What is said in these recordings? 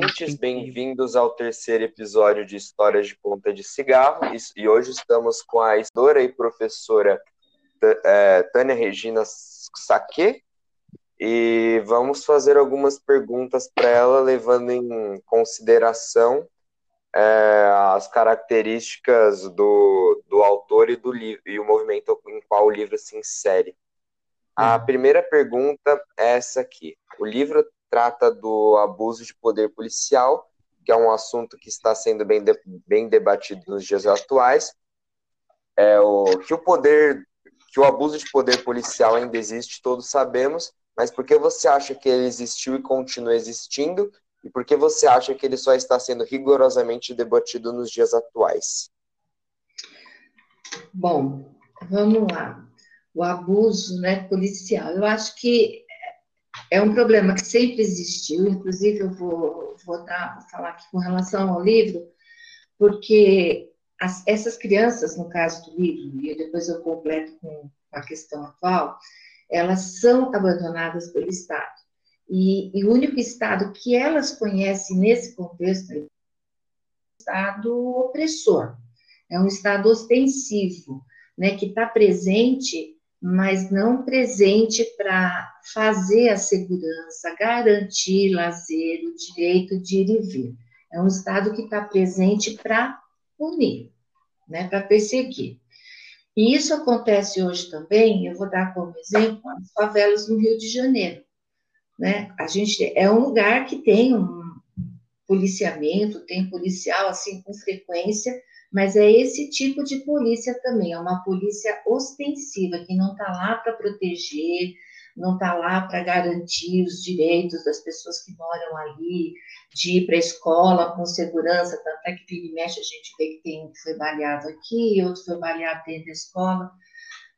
ouvintes, bem-vindos ao terceiro episódio de Histórias de Ponta de Cigarro. E hoje estamos com a história e professora é, Tânia Regina Saque e vamos fazer algumas perguntas para ela, levando em consideração é, as características do, do autor e do livro e o movimento em qual o livro se insere. A uhum. primeira pergunta é essa aqui. O livro trata do abuso de poder policial, que é um assunto que está sendo bem, de, bem debatido nos dias atuais. É o que o poder, que o abuso de poder policial ainda existe, todos sabemos, mas por que você acha que ele existiu e continua existindo? E por que você acha que ele só está sendo rigorosamente debatido nos dias atuais? Bom, vamos lá. O abuso né, policial. Eu acho que é um problema que sempre existiu, inclusive eu vou, vou, dar, falar aqui com relação ao livro, porque as, essas crianças, no caso do livro, e depois eu completo com a questão atual, elas são abandonadas pelo Estado. E, e o único Estado que elas conhecem nesse contexto é o Estado opressor, é um Estado ostensivo, né, que está presente mas não presente para fazer a segurança, garantir lazer, o direito de ir e vir. É um Estado que está presente para punir, né, para perseguir. E isso acontece hoje também, eu vou dar como exemplo as favelas no Rio de Janeiro. Né? A gente é um lugar que tem um policiamento, tem policial assim com frequência, mas é esse tipo de polícia também, é uma polícia ostensiva, que não está lá para proteger, não está lá para garantir os direitos das pessoas que moram ali, de ir para a escola com segurança, tanto é que vira mexe a gente vê que tem um que foi baleado aqui, outro foi baleado dentro da escola.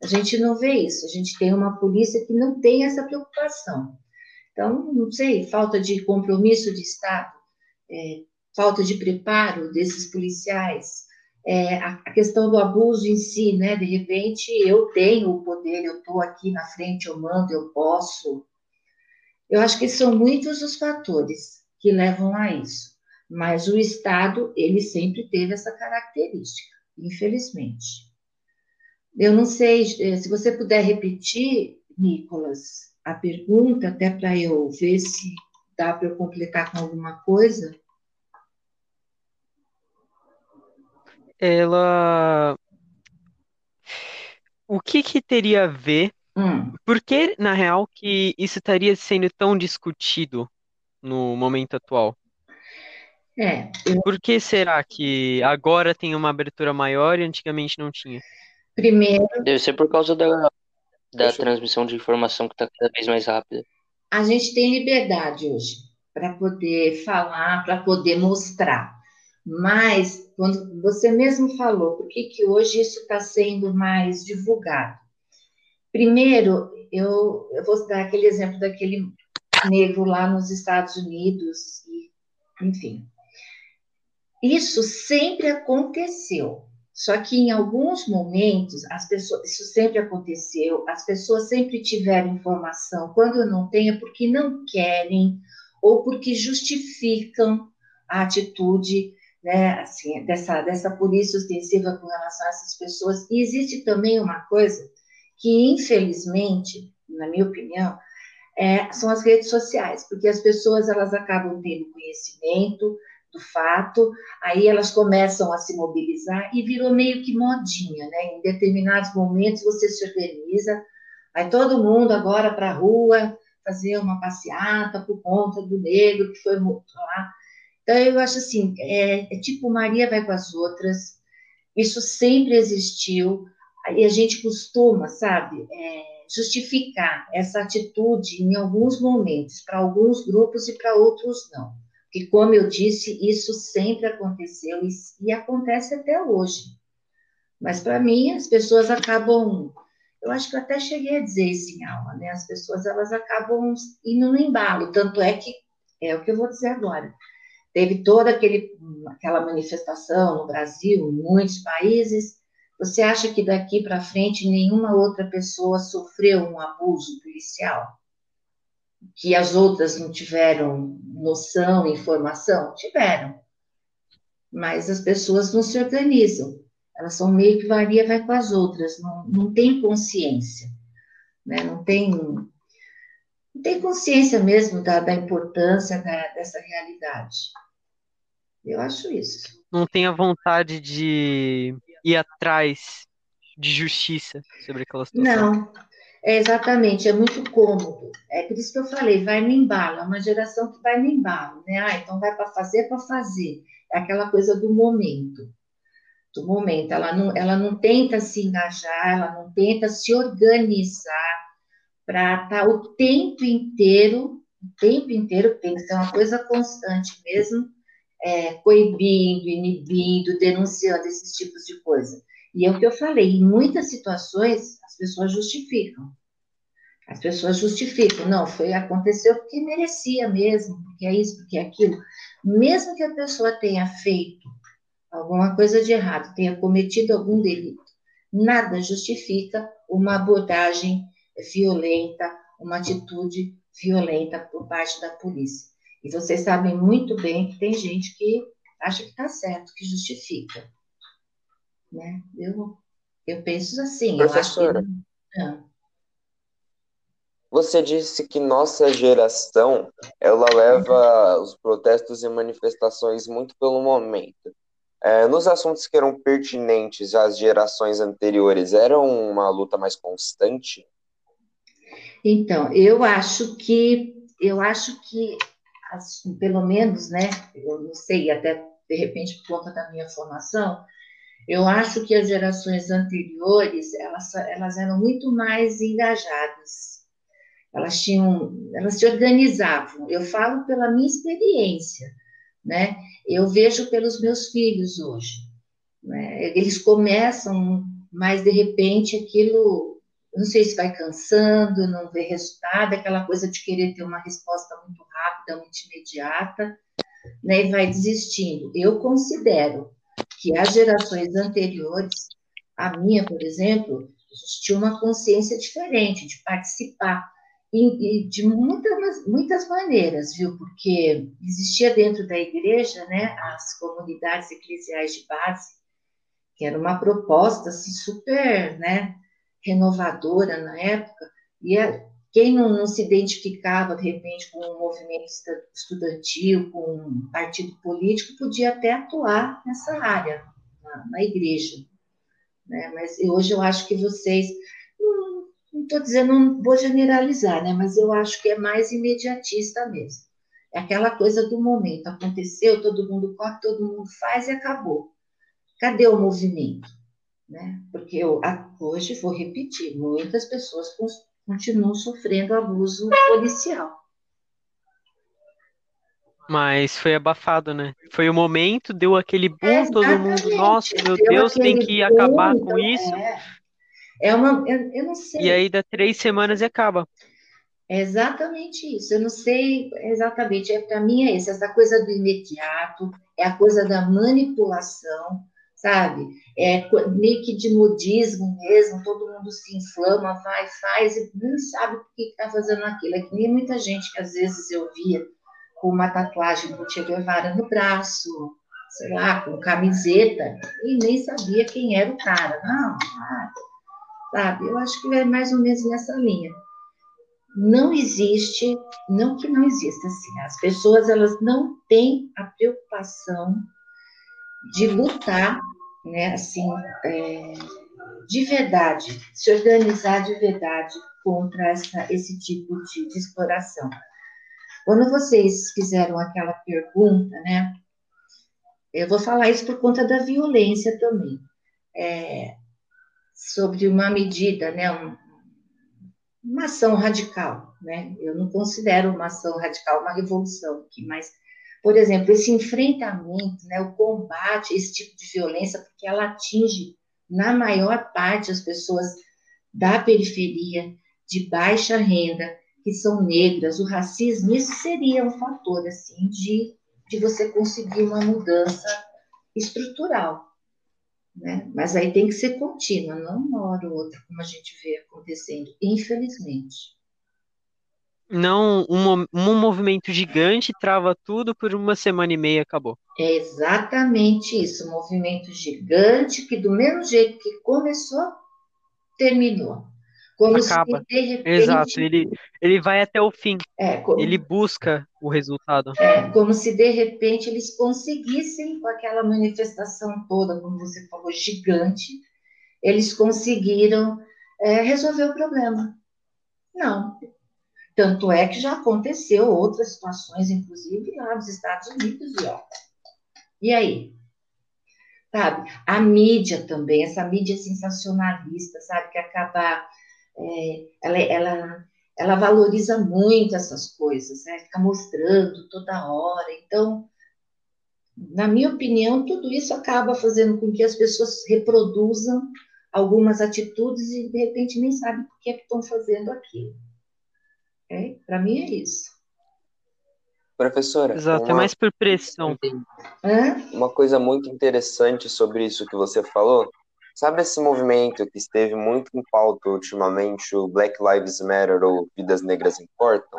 A gente não vê isso, a gente tem uma polícia que não tem essa preocupação. Então, não sei, falta de compromisso de Estado, é, falta de preparo desses policiais, é, a, questão do abuso em si, né? De repente eu tenho o poder, eu estou aqui na frente, eu mando, eu posso. Eu acho que são muitos os fatores que levam a isso. Mas o Estado, ele sempre teve essa característica, infelizmente. Eu não sei é, se você puder repetir, Nicolas, a pergunta, até para eu ver se dá para eu completar com alguma coisa. Ela. O que que teria a ver? Hum. Por que, na real, que isso estaria sendo tão discutido no momento atual? É, eu... Por que será que agora tem uma abertura maior e antigamente não tinha? Primeiro. Deve ser por causa da, da transmissão de informação que está cada vez mais rápida. A gente tem liberdade hoje para poder falar, para poder mostrar. Mas, quando você mesmo falou, por que, que hoje isso está sendo mais divulgado? Primeiro, eu, eu vou dar aquele exemplo daquele negro lá nos Estados Unidos, e, enfim. Isso sempre aconteceu, só que em alguns momentos, as pessoas, isso sempre aconteceu, as pessoas sempre tiveram informação, quando não tem é porque não querem ou porque justificam a atitude né, assim, dessa, dessa polícia ostensiva com relação a essas pessoas. E existe também uma coisa que, infelizmente, na minha opinião, é, são as redes sociais, porque as pessoas elas acabam tendo conhecimento do fato, aí elas começam a se mobilizar e virou meio que modinha, né? Em determinados momentos você se organiza, vai todo mundo agora para a rua fazer uma passeata por conta do negro que foi lá então, eu acho assim, é, é tipo Maria vai com as outras, isso sempre existiu, e a gente costuma, sabe, é, justificar essa atitude em alguns momentos, para alguns grupos e para outros não. Porque, como eu disse, isso sempre aconteceu e, e acontece até hoje. Mas, para mim, as pessoas acabam. Eu acho que eu até cheguei a dizer isso em aula, né? As pessoas elas acabam indo no embalo. Tanto é que, é o que eu vou dizer agora, Teve toda aquele, aquela manifestação no Brasil, em muitos países. Você acha que daqui para frente nenhuma outra pessoa sofreu um abuso policial? que as outras não tiveram noção, informação? Tiveram. Mas as pessoas não se organizam. Elas são meio que varia, vai com as outras, não, não tem consciência, né? não, tem, não tem consciência mesmo da, da importância da, dessa realidade. Eu acho isso. Não tem a vontade de ir atrás de justiça sobre aquela situação. Não, é exatamente, é muito cômodo. É por isso que eu falei, vai no embalo, é uma geração que vai no embalo, né? Ah, então vai para fazer, para fazer. É aquela coisa do momento. Do momento. Ela não, ela não tenta se engajar, ela não tenta se organizar para estar tá o tempo inteiro, o tempo inteiro tem que ser uma coisa constante mesmo, é, coibindo, inibindo, denunciando esses tipos de coisa. E é o que eu falei, em muitas situações as pessoas justificam. As pessoas justificam, não, foi aconteceu porque merecia mesmo, porque é isso, porque é aquilo. Mesmo que a pessoa tenha feito alguma coisa de errado, tenha cometido algum delito, nada justifica uma abordagem violenta, uma atitude violenta por parte da polícia. E vocês sabem muito bem que tem gente que acha que está certo, que justifica. Né? Eu, eu penso assim. Professora, eu que... ah. você disse que nossa geração ela leva os protestos e manifestações muito pelo momento. É, nos assuntos que eram pertinentes às gerações anteriores, era uma luta mais constante? Então, eu acho que eu acho que pelo menos, né? Eu não sei, até de repente por conta da minha formação, eu acho que as gerações anteriores, elas, elas eram muito mais engajadas. Elas tinham, elas se organizavam. Eu falo pela minha experiência, né? Eu vejo pelos meus filhos hoje. Né? Eles começam, mas de repente aquilo, não sei se vai cansando, não vê resultado, aquela coisa de querer ter uma resposta muito rápida, muito imediata, né? E vai desistindo. Eu considero que as gerações anteriores, a minha, por exemplo, tinha uma consciência diferente de participar e, de muitas, muitas maneiras, viu? Porque existia dentro da igreja, né, as comunidades eclesiais de base, que era uma proposta assim, super, né, renovadora na época, e a, quem não, não, se identificava, de repente, com um movimento estudantil, com um partido político, podia até atuar nessa área, na, na igreja. Né? Mas hoje eu acho que vocês. Não estou dizendo, não vou generalizar, né? mas eu acho que é mais imediatista mesmo. É aquela coisa do momento. Aconteceu, todo mundo corre, todo mundo faz e acabou. Cadê o movimento? Né? Porque eu, hoje, vou repetir, muitas pessoas continuam sofrendo abuso policial. Mas foi abafado, né? Foi o momento, deu aquele boom, é, todo mundo, nossa, meu deu Deus, tem que boom, acabar com isso. É, é uma, eu, eu, não sei. E aí dá três semanas e acaba. É exatamente isso. Eu não sei exatamente. É para mim é isso, essa coisa do imediato, é a coisa da manipulação, sabe? É que de modismo mesmo, todo mundo se inflama, vai, faz, e nem sabe por que está fazendo aquilo. É que nem muita gente que às vezes eu via com uma tatuagem do Che Guevara no braço, sei lá, com camiseta, e nem sabia quem era o cara. Não, sabe? Eu acho que é mais ou menos nessa linha. Não existe, não que não exista, assim, as pessoas elas não têm a preocupação de lutar, né, assim, é, de verdade, se organizar de verdade contra essa, esse tipo de, de exploração. Quando vocês fizeram aquela pergunta, né, eu vou falar isso por conta da violência também, é, sobre uma medida, né, um, uma ação radical, né, eu não considero uma ação radical uma revolução aqui, mas por exemplo, esse enfrentamento, né, o combate a esse tipo de violência, porque ela atinge, na maior parte, as pessoas da periferia, de baixa renda, que são negras, o racismo, isso seria um fator, assim, de, de você conseguir uma mudança estrutural, né? Mas aí tem que ser contínua, não uma hora ou outra, como a gente vê acontecendo, infelizmente. Não, um, um movimento gigante trava tudo por uma semana e meia acabou. É exatamente isso, um movimento gigante que do mesmo jeito que começou, terminou. Como Acaba. se de repente. Exato, ele, ele vai até o fim, É, como, ele busca o resultado. é, como se de repente eles conseguissem, com aquela manifestação toda, como você falou, gigante, eles conseguiram é, resolver o problema. Não. Tanto é que já aconteceu outras situações, inclusive lá nos Estados Unidos, e ó. E aí? Sabe? A mídia também, essa mídia sensacionalista, sabe? Que acaba. é, ela, ela, ela valoriza muito essas coisas, né? Fica mostrando toda hora. Então, na minha opinião, tudo isso acaba fazendo com que as pessoas reproduzam algumas atitudes e de repente nem sabem por que é estão fazendo aquilo. É? Para mim é isso. Professora, Exato, é uma, mais por pressão. Uma coisa muito interessante sobre isso que você falou. Sabe esse movimento que esteve muito em pauta ultimamente, o Black Lives Matter ou Vidas Negras Importam?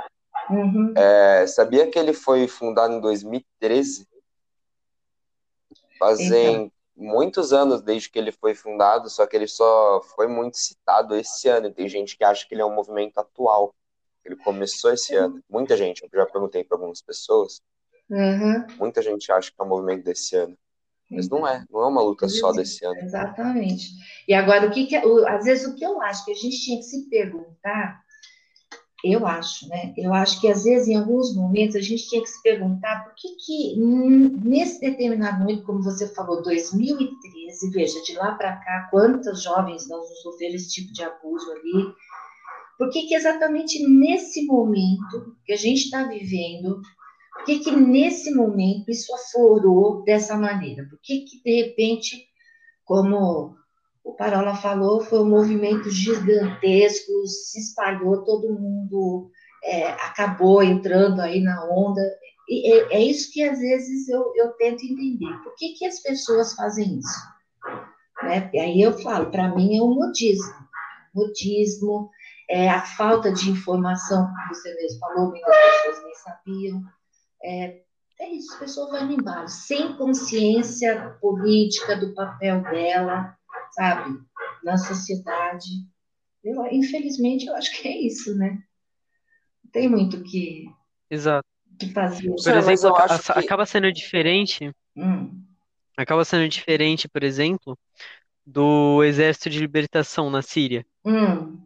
Uhum. É, sabia que ele foi fundado em 2013? Fazem muitos anos desde que ele foi fundado, só que ele só foi muito citado esse ano. Tem gente que acha que ele é um movimento atual. Ele começou esse ano. Muita gente, eu já perguntei para algumas pessoas, Uhum. muita gente acha que é um movimento desse ano. Mas não é, não é uma luta só desse ano. Exatamente. E agora, o que, que o- às vezes o que eu acho que a gente tinha que se perguntar, eu acho, né? Eu acho que às vezes, em alguns momentos, a gente tinha que se perguntar por que que nesse determinado momento, como você falou, 2013, veja, de lá para cá, quantas jovens não sofreram esse tipo de abuso ali? Por que que exatamente nesse momento que a gente está vivendo, por que que nesse momento isso aflorou dessa maneira? Por que que, de repente, como o Parola falou, foi um movimento gigantesco, se espalhou, todo mundo é, acabou entrando aí na onda. E é, é isso que às vezes eu, eu tento entender. Por que, que as pessoas fazem isso? Né? E aí eu falo, para mim é o modismo. Modismo, é a falta de informação, como você mesmo falou, muitas pessoas nem sabiam. É, é isso, as pessoas vão indo embora, sem consciência política do papel dela, sabe, na sociedade. Eu, infelizmente, eu acho que é isso, né? Não tem muito o que, Exato. que fazer. Por mas exemplo, eu acho que- acaba sendo diferente, Hum, acaba sendo diferente, por exemplo, do Exército de Libertação na Síria. hum,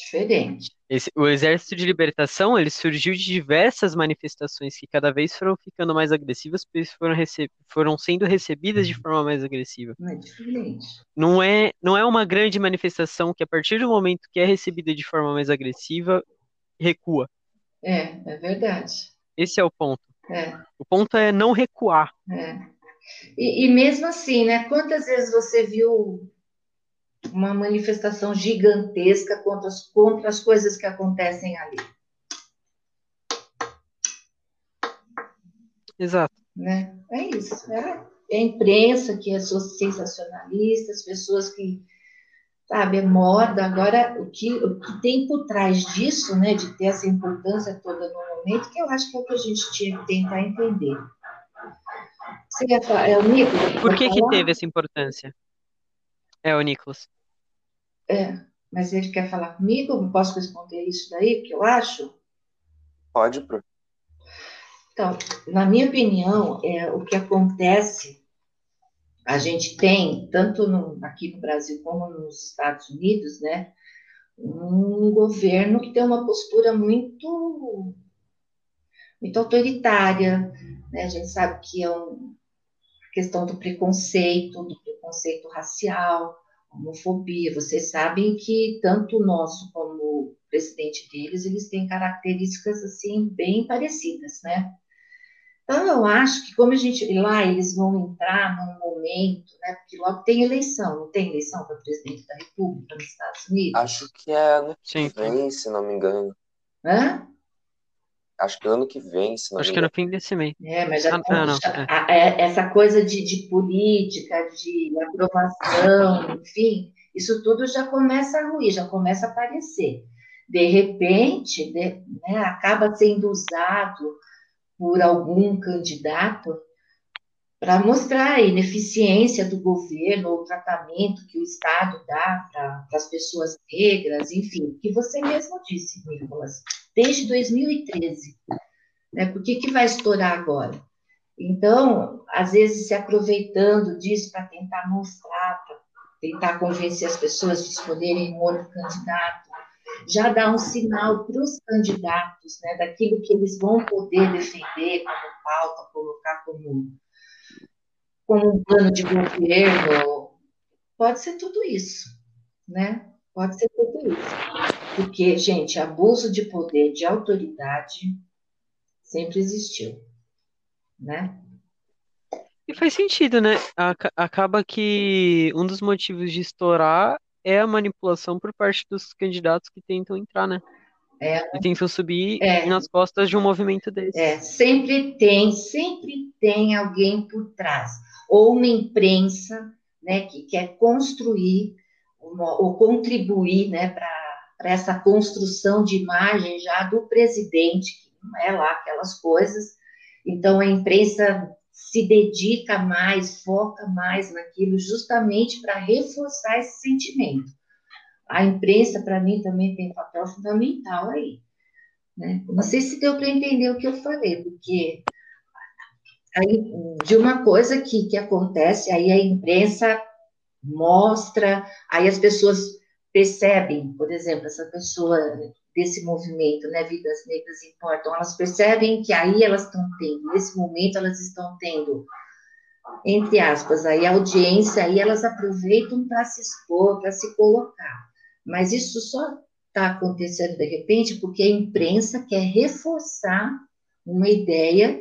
diferente. Esse- o Exército de Libertação, ele surgiu de diversas manifestações que cada vez foram ficando mais agressivas, pois foram, foram sendo recebidas de forma mais agressiva. Não é diferente. Não é, não é uma grande manifestação que, a partir do momento que é recebida de forma mais agressiva, recua. É, é verdade. Esse é o ponto. É, O ponto é não recuar. é. E, e mesmo assim, né? Quantas vezes você viu uma manifestação gigantesca contra as, contra as coisas que acontecem ali? Exato. né? É isso. É, é a imprensa que é sensacionalista, as pessoas que, sabe, é moda. Agora, o que, o que tem por trás disso, né, de ter essa importância toda no momento, que eu acho que é o que a gente tinha que tentar entender. Você ia falar, é o que Por que que teve essa importância? É o Nicolas. É, mas ele quer falar comigo? Eu posso responder isso daí, que eu acho? Pode, Pro. Então, na minha opinião, é, o que acontece, a gente tem, tanto no- aqui no Brasil como nos Estados Unidos, né, um governo que tem uma postura muito, muito autoritária, né, a gente sabe que é um, questão do preconceito, do preconceito racial, homofobia, vocês sabem que tanto o nosso como o presidente deles, eles têm características, assim, bem parecidas, né, então, eu acho que como a gente lá eles vão entrar num momento, né? Porque logo tem eleição, não tem eleição para presidente da República nos Estados Unidos? Acho que é ano que Sim. vem, se não me engano. Hã? Acho que ano que vem, se não Acho que é no fim desse mês. É, mas já, Ah, não, não, já- é. a- é- essa coisa de, de política, de aprovação, enfim, isso tudo já começa a ruir, já começa a aparecer. de repente, de, né, acaba sendo usado por algum candidato para mostrar a ineficiência do governo, o tratamento que o Estado dá para as pessoas negras, enfim, que você mesmo disse, Nicolas, desde 2013. Né, por que, que vai estourar agora? Então, às vezes, se aproveitando disso para tentar mostrar, para tentar convencer as pessoas de escolherem um outro candidato, já dá um sinal para os candidatos, né, daquilo que eles vão poder defender como pauta, colocar como, como um plano de governo. Pode ser tudo isso, né? Pode ser tudo isso. Porque, gente, abuso de poder, de autoridade, sempre existiu, né? E faz sentido, né? Acaba que um dos motivos de estourar é a manipulação por parte dos candidatos que tentam entrar, né? É, e tentam subir é, nas costas de um movimento desse. É, sempre tem, sempre tem alguém por trás. Ou uma imprensa né, que quer construir uma, ou contribuir né, para essa construção de imagem já do presidente, que não é lá aquelas coisas. Então, a imprensa se dedica mais, foca mais naquilo, justamente para reforçar esse sentimento. A imprensa, para mim, também tem um papel fundamental aí. Né? Não sei se deu para entender o que eu falei, porque aí, de uma coisa que, que acontece, aí a imprensa mostra, aí as pessoas percebem, por exemplo, essa pessoa desse movimento, né, Vidas Negras Importam, elas percebem que aí elas estão tendo, nesse momento elas estão tendo, entre aspas, aí audiência, aí elas aproveitam para se expor, para se colocar. Mas isso só está acontecendo de repente porque a imprensa quer reforçar uma ideia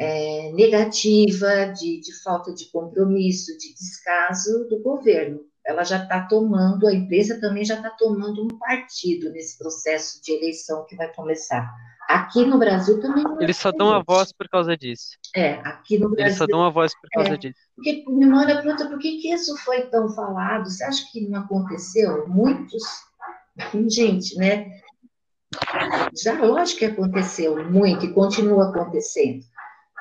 é, negativa, de, de falta de compromisso, de descaso do governo ela já está tomando, a imprensa também já está tomando um partido nesse processo de eleição que vai começar. Aqui no Brasil também. É Eles só dão a voz por causa disso. É, aqui no Brasil. Eles só dão a voz por causa é, disso. Porque, memória pronta, por que, que isso foi tão falado? Você acha que não aconteceu? Muitos. Gente, né? Já, lógico que aconteceu muito e continua acontecendo.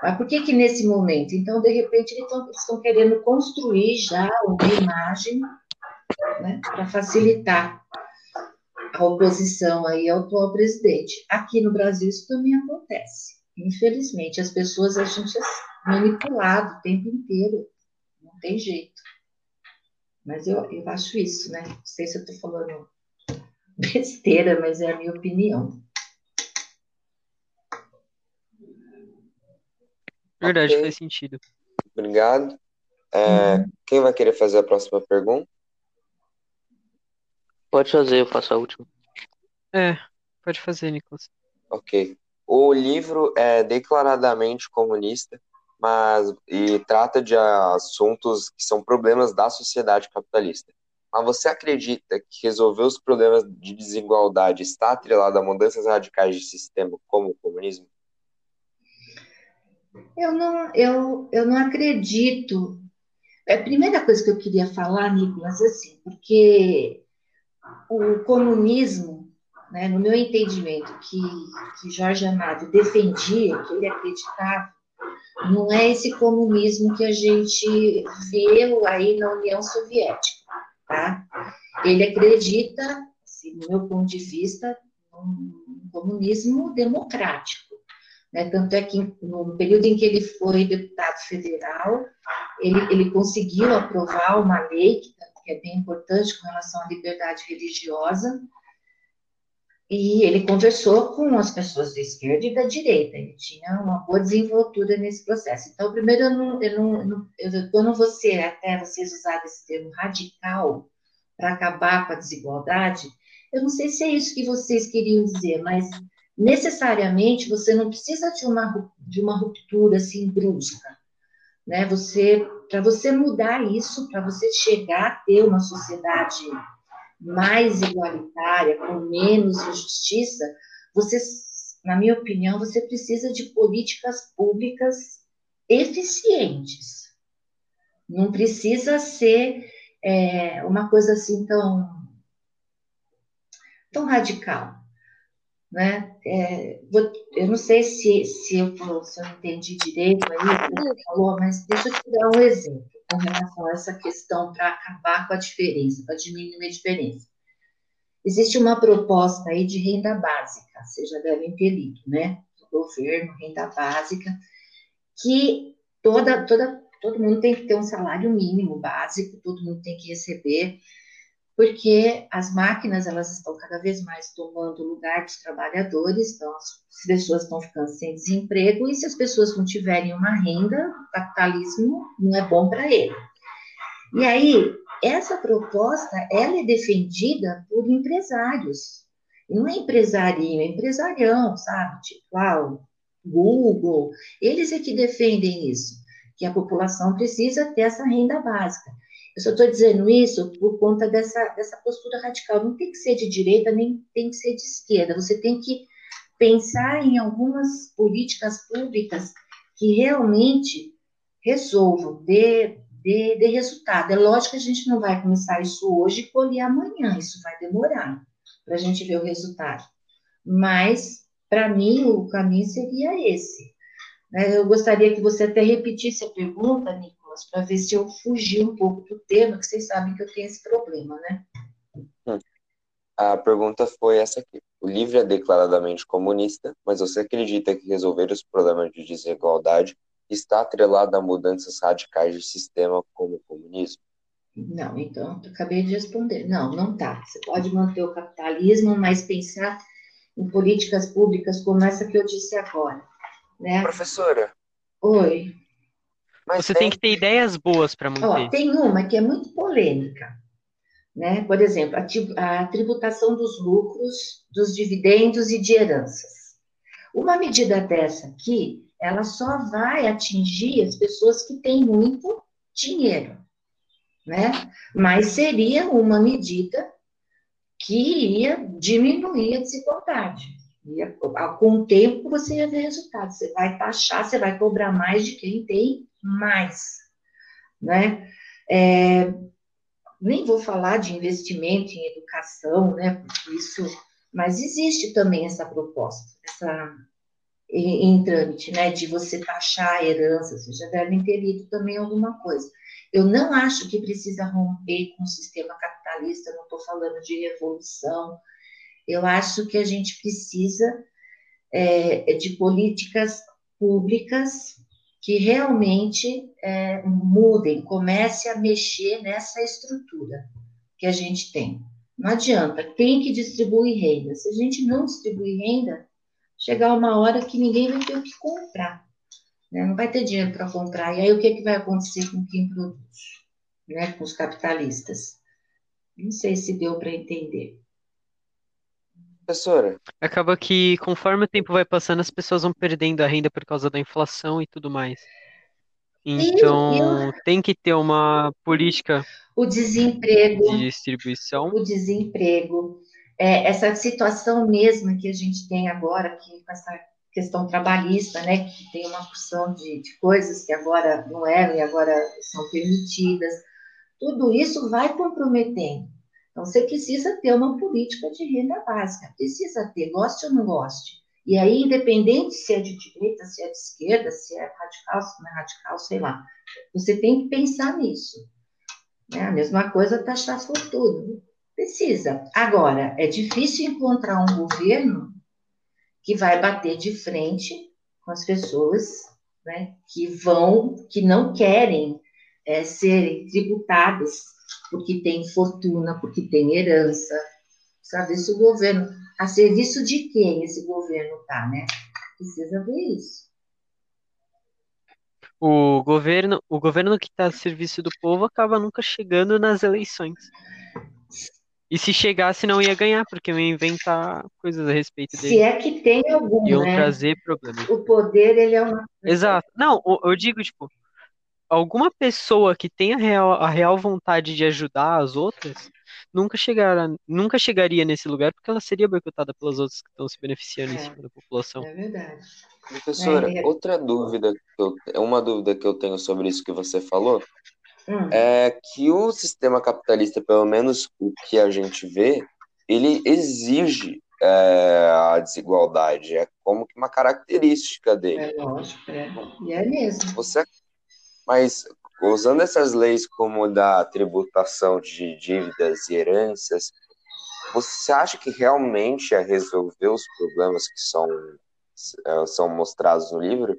Mas por que que nesse momento? Então, de repente, eles estão querendo construir já uma imagem né, para facilitar a oposição aí ao atual presidente. Aqui no Brasil isso também acontece. Infelizmente, as pessoas a gente é manipulado o tempo inteiro. Não tem jeito. Mas eu, eu acho isso, né? Não sei se eu estou falando besteira, mas é a minha opinião. Verdade, okay. faz sentido. Obrigado. É, uhum. Quem vai querer fazer a próxima pergunta? Pode fazer, eu faço a última. É, pode fazer, Nicolas. Ok. O livro é declaradamente comunista, mas e trata de assuntos que são problemas da sociedade capitalista. Mas você acredita que resolver os problemas de desigualdade está atrelado a mudanças radicais de sistema como o comunismo? Eu não, eu, eu não acredito. É a primeira coisa que eu queria falar, Nicolas, assim, porque o comunismo, né, no meu entendimento, que, que Jorge Amado defendia, que ele acreditava, não é esse comunismo que a gente viu aí na União Soviética, tá? Ele acredita, assim, do meu ponto de vista, um comunismo democrático né? Tanto é que no período em que ele foi deputado federal, ele, ele conseguiu aprovar uma lei que, é bem importante com relação à liberdade religiosa, e ele conversou com as pessoas da esquerda e da direita, ele tinha uma boa desenvoltura nesse processo. Então, primeiro, eu não, eu não, eu, quando você, até vocês usaram esse termo radical, para acabar com a desigualdade, eu não sei se é isso que vocês queriam dizer, mas necessariamente você não precisa de uma, de uma ruptura assim brusca, né? Você, para você mudar isso, para você chegar a ter uma sociedade mais igualitária, com menos injustiça, você, na minha opinião, você precisa de políticas públicas eficientes. Não precisa ser é, uma coisa assim tão tão radical. Né? É, eu não sei se, se, eu, se eu entendi direito aí o que você falou, mas deixa eu te dar um exemplo com relação a essa questão para acabar com a diferença, para diminuir a diferença. Existe uma proposta aí de renda básica, vocês já devem ter lido, né? Do governo, renda básica, que toda, toda, todo mundo tem que ter um salário mínimo básico, todo mundo tem que receber porque as máquinas elas estão cada vez mais tomando lugar dos trabalhadores, então as pessoas estão ficando sem desemprego e se as pessoas não tiverem uma renda, o capitalismo não é bom para ele. E aí essa proposta ela é defendida por empresários. Não é empresarinho, é empresarião, sabe? Tipo, ah, Google, eles é que defendem isso, que a população precisa ter essa renda básica. Eu só estou dizendo isso por conta dessa, dessa postura radical. Não tem que ser de direita, nem tem que ser de esquerda. Você tem que pensar em algumas políticas públicas que realmente resolvam, dê, dê, dê resultado. É lógico que a gente não vai começar isso hoje e colher amanhã, isso vai demorar para a gente ver o resultado. Mas, para mim, o caminho seria esse. Eu gostaria que você até repetisse a pergunta, Nico, para ver se eu fugi um pouco do tema, que vocês sabem que eu tenho esse problema, né? Hum. A pergunta foi essa aqui. O livro é declaradamente comunista, mas você acredita que resolver os problemas de desigualdade está atrelado a mudanças radicais de sistema como o comunismo? Não, então, eu acabei de responder. Não, não tá. Você pode manter o capitalismo, mas pensar em políticas públicas como essa que eu disse agora. Né? Professora. Oi. Mas Você tem... tem que ter ideias boas para manter. Ó, tem uma que é muito polêmica. Né? Por exemplo, a, tributação dos lucros, dos dividendos e de heranças. Uma medida dessa aqui, ela só vai atingir as pessoas que têm muito dinheiro, né? Mas seria uma medida que iria diminuir a desigualdade. Ia, com o tempo você ia ver resultado. Você vai taxar, você vai cobrar mais de quem tem mais, né? É, nem vou falar de investimento em educação, né? Isso, mas existe também essa proposta, essa em, em trâmite, né? De você taxar a herança, vocês já devem ter lido também alguma coisa. Eu não acho que precisa romper com o sistema capitalista, não estou falando de revolução. Eu acho que a gente precisa é, de políticas públicas que realmente é, mudem, comece a mexer nessa estrutura que a gente tem. Não adianta, tem que distribuir renda. Se a gente não distribuir renda, chegar uma hora que ninguém vai ter o que comprar. Né? Não vai ter dinheiro para comprar. E aí o que, é que vai acontecer com quem produz? Né? Com os capitalistas. Não sei se deu para entender. Professora. Acaba que conforme o tempo vai passando, as pessoas vão perdendo a renda por causa da inflação e tudo mais. Então, tem que ter uma política o desemprego, de distribuição. O desemprego, é, essa situação mesma que a gente tem agora, que com essa questão trabalhista, né, que tem uma porção de, de coisas que agora não eram e agora são permitidas, tudo isso vai comprometendo. Então, você precisa ter uma política de renda básica, precisa ter, goste ou não goste. E aí, independente se é de direita, se é de esquerda, se é radical, se não é radical, sei lá, você tem que pensar nisso. Né? A mesma coisa taxar fortuna. Precisa. Agora, é difícil encontrar um governo que vai bater de frente com as pessoas né, que vão, que não querem é, serem tributadas porque tem fortuna, porque tem herança, sabe? Se o governo, a serviço de quem esse governo está, né? Precisa ver isso. O governo, o governo que está a serviço do povo acaba nunca chegando nas eleições. E se chegasse, não ia ganhar, porque ia inventar coisas a respeito dele. Se é que tem algum, Iam né? trazer problemas. O poder, ele é uma... Exato. Não, eu digo, tipo, alguma pessoa que tenha a real, a real vontade de ajudar as outras nunca, chegará, nunca chegaria nesse lugar porque ela seria boicotada pelas outras que estão se beneficiando é, em cima da população. É verdade. Professora, é, é... outra dúvida, que eu, uma dúvida que eu tenho sobre isso que você falou, hum. é que o sistema capitalista, pelo menos o que a gente vê, ele exige é, a desigualdade, é como que uma característica dele. É lógico, é. E é mesmo. Você, mas usando essas leis como da tributação de dívidas e heranças, você acha que realmente é resolver os problemas que são, é, são mostrados no livro?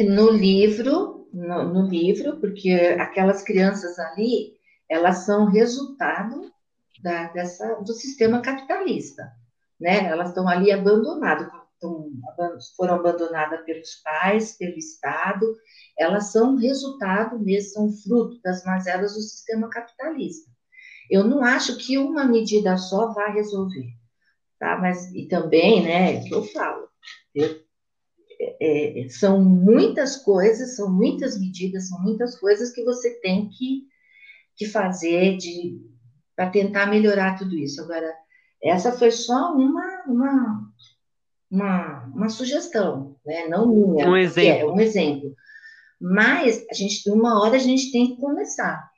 No livro, no, no livro, porque aquelas crianças ali, elas são resultado da, dessa, do sistema capitalista, né? Elas estão ali abandonadas, estão, foram abandonadas pelos pais, pelo Estado, elas são resultado mesmo, são fruto das mazelas do sistema capitalista. Eu não acho que uma medida só vai resolver, tá? Mas, e também, né, que eu falo, eu, é, é, são muitas coisas, são muitas medidas, são muitas coisas que você tem que, que fazer de para tentar melhorar tudo isso. Agora, essa foi só uma, uma, uma, uma sugestão, né? não minha. Um exemplo. É um exemplo. Mas a gente, uma hora a gente tem que começar.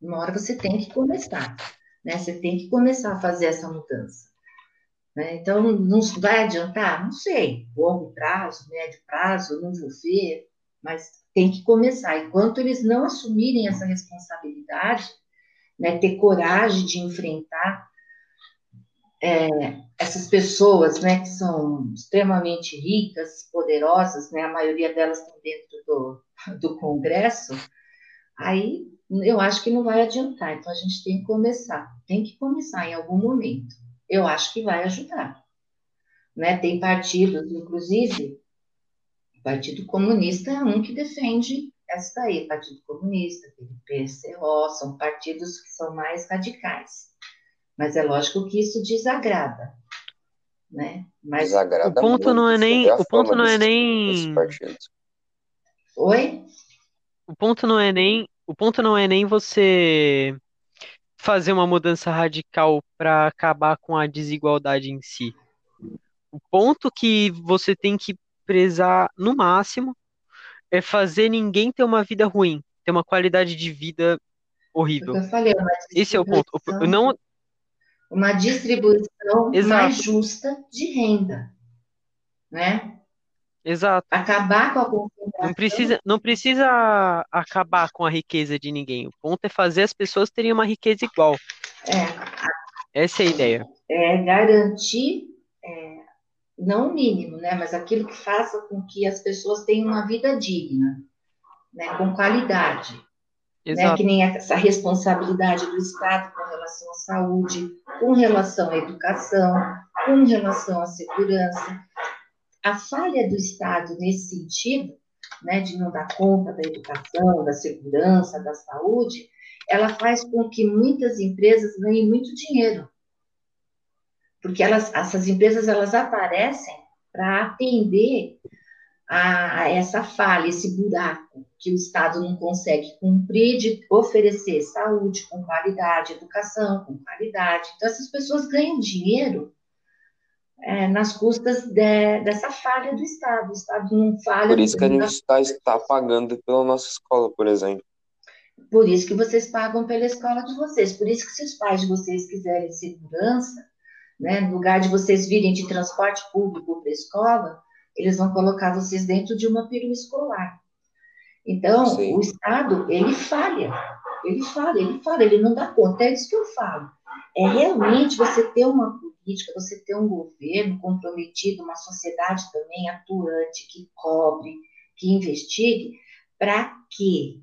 Uma hora você tem que começar. Né? Você tem que começar a fazer essa mudança. Né? Então, não vai adiantar? Não sei. Longo prazo, médio prazo, não vou ver, mas tem que começar. Enquanto eles não assumirem essa responsabilidade, né, ter coragem de enfrentar é, essas pessoas, né, que são extremamente ricas, poderosas, né, a maioria delas estão dentro do, do Congresso, aí eu acho que não vai adiantar. Então a gente tem que começar, tem que começar em algum momento. Eu acho que vai ajudar. Né? Tem partidos, inclusive, o Partido Comunista é um que defende essa daí, Partido Comunista, PCO, são partidos que são mais radicais. Mas é lógico que isso desagrada, né? Mas desagrada o ponto não é nem o ponto não é nem Oi? O ponto não é nem o ponto não é nem você fazer uma mudança radical para acabar com a desigualdade em si. O ponto que você tem que prezar no máximo é fazer ninguém ter uma vida ruim, ter uma qualidade de vida horrível. Eu falei, Esse é o ponto. Não... Uma distribuição Exato. mais justa de renda, né? Exato. Acabar com a concentração. Não precisa, não precisa acabar com a riqueza de ninguém. O ponto é fazer as pessoas terem uma riqueza igual. É. Essa é a ideia. É garantir é, não o mínimo, né, mas aquilo que faça com que as pessoas tenham uma vida digna, né, com qualidade. Né, que nem essa responsabilidade do Estado com relação à saúde, com relação à educação, com relação à segurança. A falha do Estado nesse sentido, né, de não dar conta da educação, da segurança, da saúde, ela faz com que muitas empresas ganhem muito dinheiro porque elas, essas empresas elas aparecem para atender a, a, essa falha, esse buraco que o Estado não consegue cumprir de oferecer saúde com qualidade, educação com qualidade. Então, essas pessoas ganham dinheiro é, nas custas de, dessa falha do Estado. O Estado não falha. Por isso que a gente está, está pagando pela nossa escola, por exemplo. Por isso que vocês pagam pela escola de vocês. Por isso que se os pais de vocês quiserem segurança, né? No lugar de vocês virem de transporte público para a escola, eles vão colocar vocês dentro de uma perua escolar. Então, Sim. o Estado, ele falha, ele falha, ele falha, ele não dá conta. É isso que eu falo. É realmente você ter uma política, você ter um governo comprometido, uma sociedade também atuante, que cobre, que investigue, para que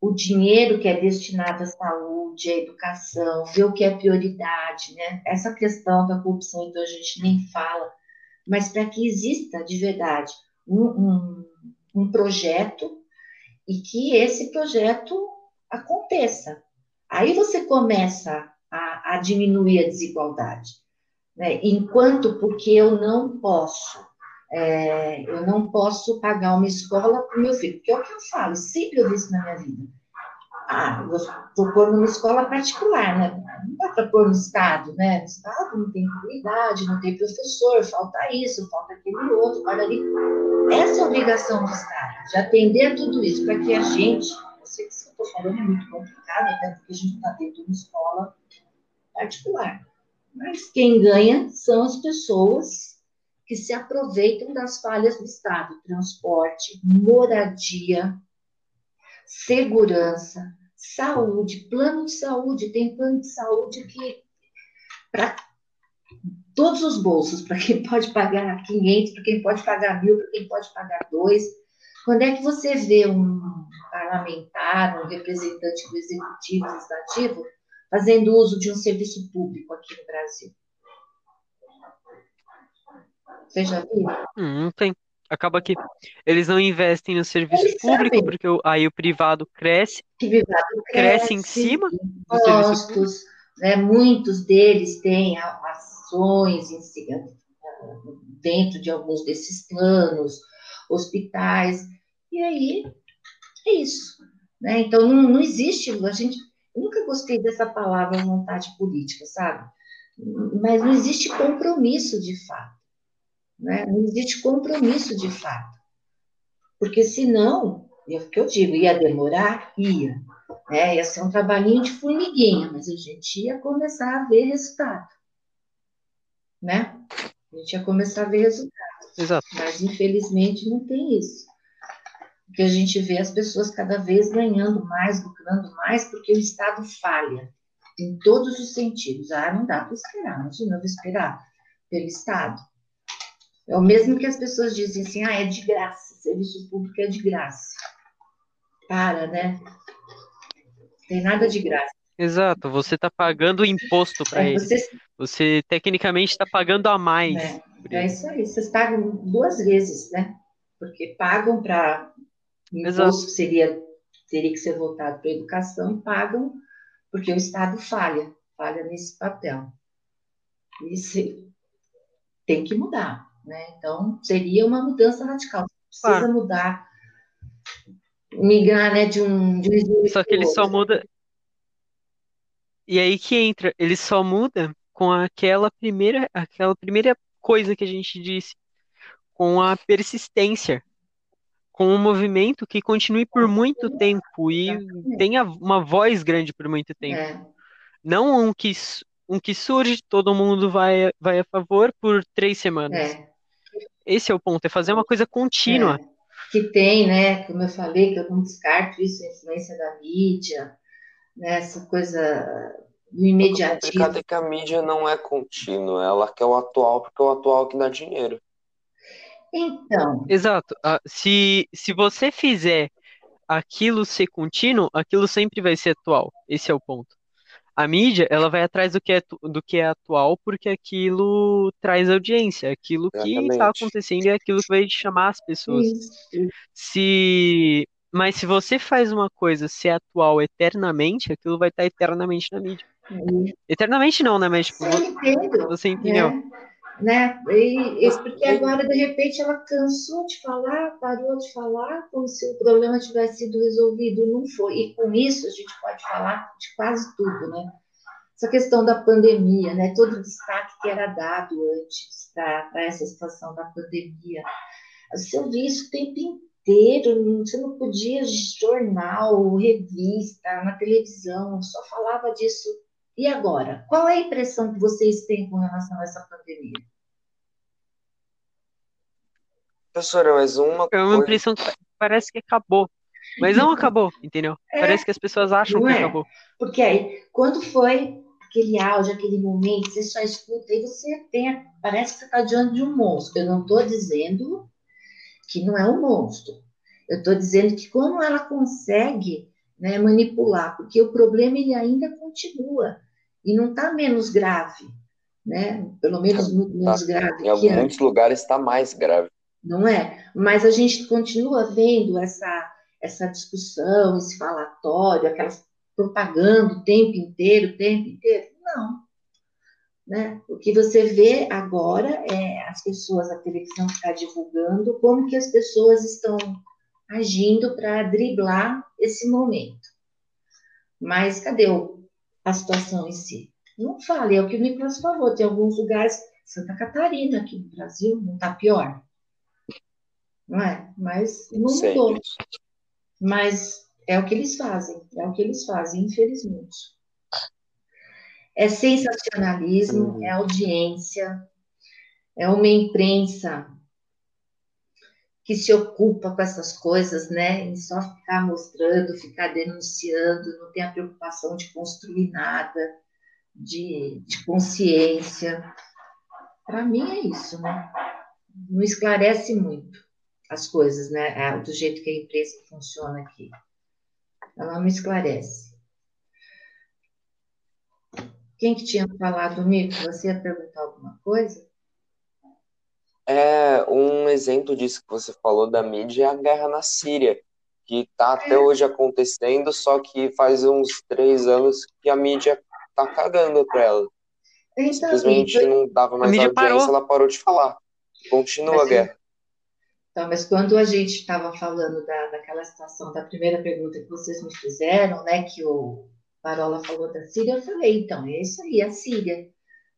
o dinheiro que é destinado à saúde, à educação, ver o que é prioridade, né? Essa questão da corrupção, então, a gente nem fala, mas para que exista de verdade um, um, um projeto e que esse projeto aconteça. Aí você começa a, a diminuir a desigualdade. Né? Enquanto, porque eu não posso é, eu não posso pagar uma escola para o meu filho, porque é o que eu falo, sempre eu disse na minha vida. Ah, vou pôr numa escola particular, né? Não dá para pôr no Estado, né? No Estado não tem qualidade, não tem professor, falta isso, falta aquele outro, para ali. Essa é a obrigação do Estado, de atender tudo isso, para que a gente, eu sei que isso que eu estou falando é muito complicado, até porque a gente está dentro de uma escola particular. Mas quem ganha são as pessoas que se aproveitam das falhas do Estado: transporte, moradia, segurança, saúde, plano de saúde. Tem plano de saúde que para todos os bolsos, para quem pode pagar 500, para quem pode pagar mil, para quem pode pagar dois. Quando é que você vê um parlamentar, um representante do executivo, legislativo, fazendo uso de um serviço público aqui no Brasil? Você já viu? Hum, não tem. Acaba que eles não investem no serviço eles público, sabem. porque aí o privado cresce, privado cresce, cresce em cima impostos, né? Muitos deles têm ações dentro de alguns desses planos, hospitais, e aí é isso. Né? Então, não, não existe, a gente, eu nunca gostei dessa palavra vontade política, sabe? Mas não existe compromisso de fato. Né? Não existe compromisso de fato. Porque senão, é o que eu digo, ia demorar? Ia. Né? Ia ser um trabalhinho de formiguinha, mas a gente ia começar a ver resultado. Né? A gente ia começar a ver resultado. Exato. Mas, infelizmente, não tem isso. Porque a gente vê as pessoas cada vez ganhando mais, lucrando mais, porque o Estado falha em todos os sentidos. Ah, não dá para esperar, imagina, eu vou esperar pelo Estado. É o mesmo que as pessoas dizem assim, ah, é de graça, serviço público é de graça. Para, né? Tem nada de graça. Exato, você está pagando imposto para é, ele. Você... você tecnicamente está pagando a mais. É, é, isso aí, vocês pagam duas vezes, né? Porque pagam para imposto seria teria que ser voltado para a educação e pagam porque o Estado falha, falha nesse papel. Isso tem que mudar, né? Então seria uma mudança radical. Precisa mudar, migrar, né, de um de um Só que ele só muda e aí que entra, ele só muda com aquela primeira, aquela primeira coisa que a gente disse, com a persistência, com um movimento que continue por muito tempo e tenha uma voz grande por muito tempo. É. Não um que, um que surge, todo mundo vai, vai a favor por três semanas. É. Esse é o ponto, é fazer uma coisa contínua. É. Que tem, né, como eu falei, que eu não descarto isso, a influência da mídia, né, essa coisa do imediatismo. O complicado é que a mídia não é contínua, ela quer o atual porque é o atual que dá dinheiro. Então. Exato. Ah, se, se você fizer aquilo ser contínuo, aquilo sempre vai ser atual. Esse é o ponto. A mídia, ela vai atrás do que é, do que é atual porque aquilo traz audiência. Aquilo que está acontecendo é aquilo que vai chamar as pessoas. Isso. Se mas se você faz uma coisa ser atual eternamente, aquilo vai estar eternamente na mídia. Uhum. Eternamente não, né? Mas tipo, você entendeu? Né? Né? E, e, porque agora, de repente, ela cansou de falar, parou de falar, como se o problema tivesse sido resolvido. Não foi. E com isso a gente pode falar de quase tudo, né? Essa questão da pandemia, né? Todo o destaque que era dado antes para essa situação da pandemia. Você ouvi isso o tempo inteiro, você não podia jornal, revista, na televisão, só falava disso e agora? Qual é a impressão que vocês têm com relação a essa pandemia? Professora, mas uma É uma impressão que parece que acabou. Mas não acabou, entendeu? É, parece que as pessoas acham que é. acabou. Porque aí, quando foi aquele áudio, aquele momento, você só escuta e você tem, parece que você está diante de um monstro. Eu não estou dizendo que não é um monstro. Eu estou dizendo que como ela consegue né, manipular, porque o problema ele ainda continua e não está menos grave, né? Pelo menos tá, menos grave. Em alguns antes. lugares está mais grave. Não é? Mas a gente continua vendo essa, essa discussão, esse falatório, aquelas propaganda o tempo inteiro, o tempo inteiro. Não. Né? O que você vê agora é as pessoas, a televisão está divulgando como que as pessoas estão agindo para driblar esse momento. Mas cadê o a situação em si. Não fale, é o que o Nicolas falou, tem alguns lugares, Santa Catarina aqui no Brasil, não está pior. Não é? Mas não mudou. Mas é o que eles fazem, é o que eles fazem, infelizmente. É sensacionalismo, uhum. é audiência, é uma imprensa que se ocupa com essas coisas, né? Em só ficar mostrando, ficar denunciando, não tem a preocupação de construir nada, de, de consciência. Para mim é isso, né? Não esclarece muito as coisas, né? É, do jeito que a empresa funciona aqui. Ela não esclarece. Quem que tinha falado, Mico? Você ia perguntar alguma coisa? É, um exemplo disso que você falou da mídia é a guerra na Síria, que está até é. hoje acontecendo, só que faz uns três anos que a mídia está cagando para ela. Então, Simplesmente não dava mais a audiência, parou. ela parou de falar. Continua mas, a guerra. Então, mas quando a gente estava falando da, daquela situação, da primeira pergunta que vocês me fizeram, né, que o Parola falou da Síria, eu falei, então, é isso aí, a Síria.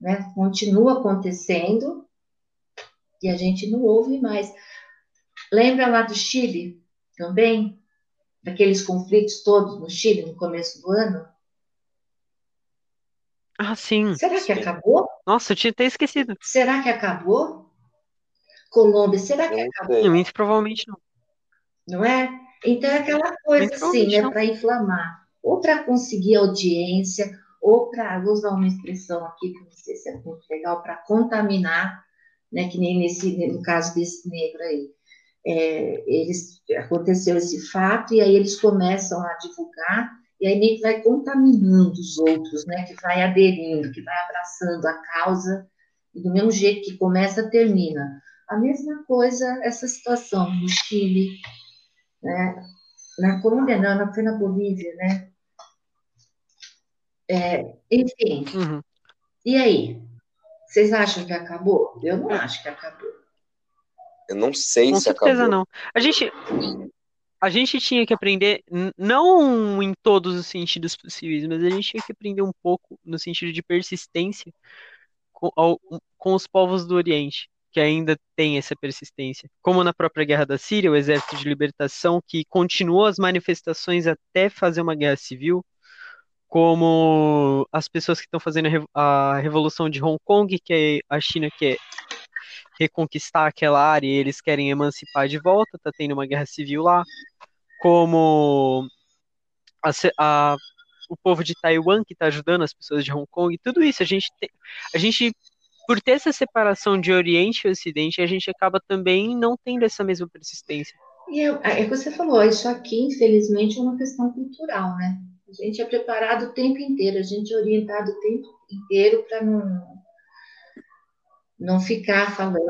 Né, continua acontecendo, e a gente não ouve mais. Lembra lá do Chile também? Daqueles conflitos todos no Chile no começo do ano? Ah, sim. Será que acabou? Nossa, eu tinha até esquecido. Será que acabou? Colômbia, será que acabou? Muito provavelmente não. Não é? Então é aquela coisa assim, né, para inflamar, ou para conseguir audiência, ou para, vou usar uma expressão aqui que não sei se é muito legal, para contaminar né, que nem nesse, no caso desse negro aí. É, eles, aconteceu esse fato e aí eles começam a divulgar e aí meio que vai contaminando os outros, né, que vai aderindo, que vai abraçando a causa e do mesmo jeito que começa, termina. A mesma coisa essa situação no Chile, né, na Colômbia não, não foi na Bolívia, né, é, enfim. Uhum. E aí? Vocês acham que acabou? Eu não acho que acabou. Eu não sei Com se certeza acabou. não. A gente, a gente tinha que aprender, não em todos os sentidos possíveis, mas a gente tinha que aprender um pouco no sentido de persistência com, ao, com os povos do Oriente, que ainda tem essa persistência. Como na própria Guerra da Síria, o Exército de Libertação, que continuou as manifestações até fazer uma guerra civil, como as pessoas que estão fazendo a revolução de Hong Kong, que é a China quer reconquistar aquela área e eles querem emancipar de volta, tá tendo uma guerra civil lá, como a, a, o povo de Taiwan que está ajudando as pessoas de Hong Kong, tudo isso a gente tem, a gente por ter essa separação de Oriente e Ocidente, a gente acaba também não tendo essa mesma persistência. E é, é que você falou, isso aqui, infelizmente, é uma questão cultural, né? A gente é preparado o tempo inteiro, a gente é orientado o tempo inteiro para não, não ficar falando,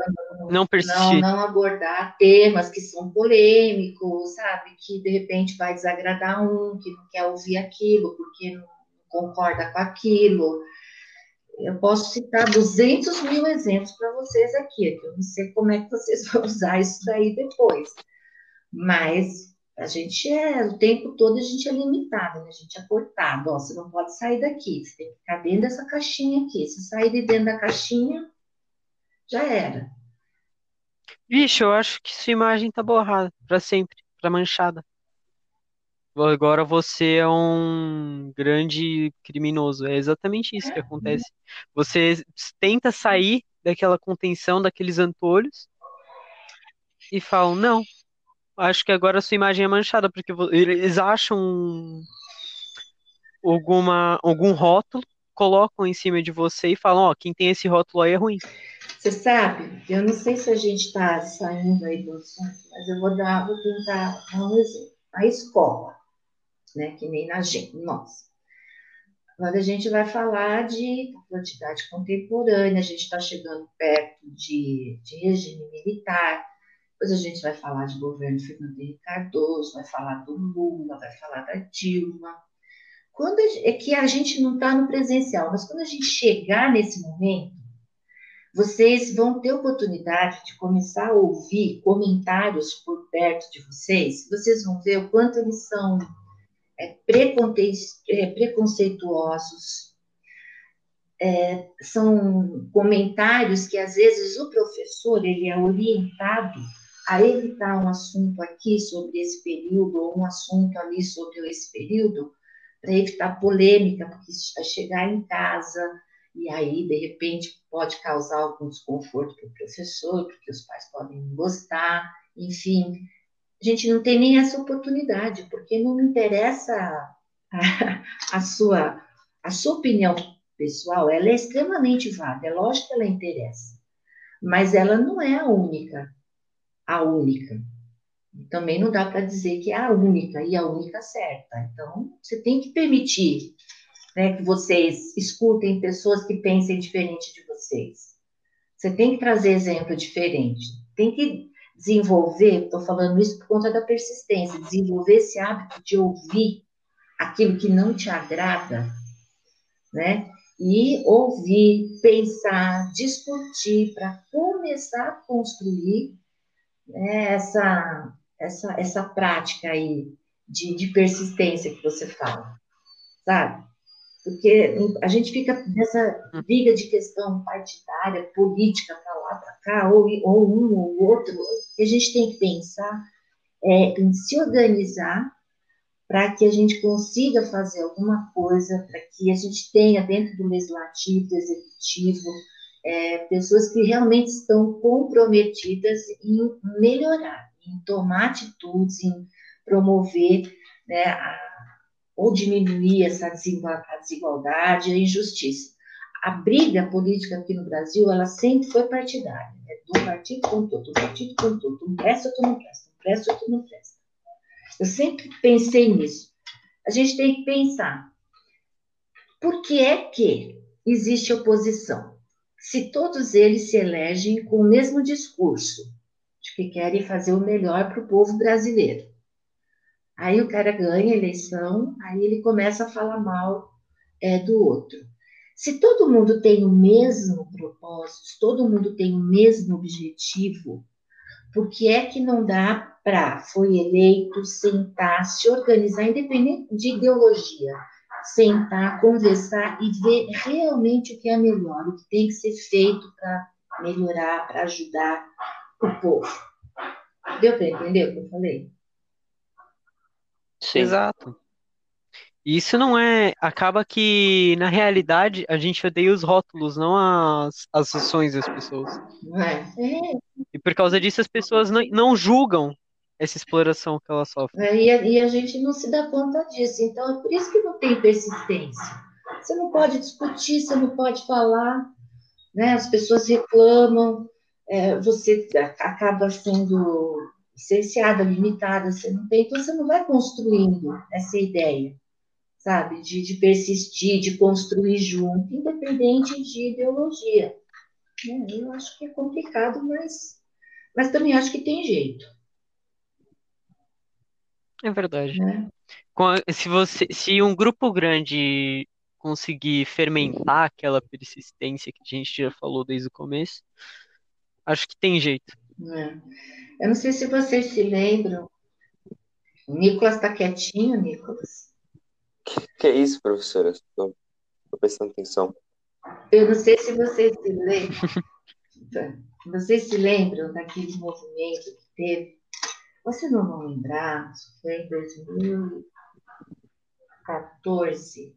não, não, não abordar temas que são polêmicos, sabe? Que de repente vai desagradar um, que não quer ouvir aquilo, porque não concorda com aquilo. Eu posso citar 200 mil exemplos para vocês aqui, que eu não sei como é que vocês vão usar isso daí depois. Mas a gente é, o tempo todo a gente é limitado, né? a gente é cortado. Ó, você não pode sair daqui, você tem que ficar dentro dessa caixinha aqui. Se sair de dentro da caixinha, já era. Vixe, eu acho que sua imagem tá borrada para sempre, para manchada. Agora você é um grande criminoso. É exatamente isso que acontece. Você tenta sair daquela contenção, daqueles antolhos, e falam: não, acho que agora a sua imagem é manchada, porque eles acham alguma, algum rótulo, colocam em cima de você e falam, ó, quem tem esse rótulo aí é ruim. Você sabe, eu não sei se a gente está saindo aí do assunto, mas eu vou dar, vou tentar dar um exemplo. A escola, né, que nem na gente, nós. Agora a gente vai falar de quantidade contemporânea, a gente está chegando perto de, de regime militar, depois a gente vai falar de governo Fernando Henrique Cardoso, vai falar do Lula, vai falar da Dilma. Quando é que a gente não está no presencial, mas quando a gente chegar nesse momento, vocês vão ter oportunidade de começar a ouvir comentários por perto de vocês. Vocês vão ver o quanto eles são é, é preconceituosos. É, são comentários que às vezes o professor ele é orientado a evitar um assunto aqui sobre esse período ou um assunto ali sobre esse período, para evitar polêmica, porque vai chegar em casa e aí, de repente, pode causar algum desconforto para o professor, porque os pais podem gostar, enfim. A gente não tem nem essa oportunidade, porque não me interessa a, a sua, a sua opinião pessoal, ela é extremamente válida, é lógico que ela interessa, mas ela não é a única, a única. Também não dá para dizer que é a única e a única certa. Então, você tem que permitir né, que vocês escutem pessoas que pensem diferente de vocês. Você tem que trazer exemplo diferente. Tem que desenvolver, estou falando isso por conta da persistência, desenvolver esse hábito de ouvir aquilo que não te agrada, né? E ouvir, pensar, discutir para começar a construir né, essa, essa, essa prática aí de, de persistência que você fala, sabe? Porque a gente fica nessa briga de questão partidária, política, para lá, para cá, ou, ou um ou outro, e a gente tem que pensar é, em se organizar para que a gente consiga fazer alguma coisa, para que a gente tenha dentro do legislativo, do executivo, é, pessoas que realmente estão comprometidas em melhorar, em tomar atitudes, em promover né, a, ou diminuir essa desigualdade, a injustiça. A briga política aqui no Brasil, ela sempre foi partidária, né? do partido contra outro, do partido contra outro, um presta, outro não presta, um presta, outro não presta. Eu sempre pensei nisso. A gente tem que pensar, por que é que existe oposição? Se todos eles se elegem com o mesmo discurso, de que querem fazer o melhor para o povo brasileiro. Aí o cara ganha a eleição, aí ele começa a falar mal é, do outro. Se todo mundo tem o mesmo propósito, se todo mundo tem o mesmo objetivo, por que é que não dá para, foi eleito, sentar, se organizar, independente de ideologia, sentar, conversar e ver realmente o que é melhor, o que tem que ser feito para melhorar, para ajudar o povo. Deu para entender o que eu falei? Sim. Exato. Isso não é. Acaba que, na realidade, a gente odeia os rótulos, não as, as ações das pessoas. É. E por causa disso, as pessoas não, não julgam essa exploração que elas sofrem. É, e, a, e a gente não se dá conta disso. Então, é por isso que não tem persistência. Você não pode discutir, você não pode falar, né? as pessoas reclamam, é, você acaba sendo cerceada, limitada, você não tem, então você não vai construindo essa ideia, sabe, de, de persistir, de construir junto, independente de ideologia. Né? Eu acho que é complicado, mas, mas também acho que tem jeito. É verdade. Né? Se, você, se um grupo grande conseguir fermentar aquela persistência que a gente já falou desde o começo, acho que tem jeito. É. Eu não sei se vocês se lembram. O Nicolas está quietinho, Nicolas. Que, que é isso, professora? Estou prestando atenção. Eu não sei se vocês se lembram. vocês se lembram daquele movimento que teve? Vocês não vão lembrar, foi em 2014,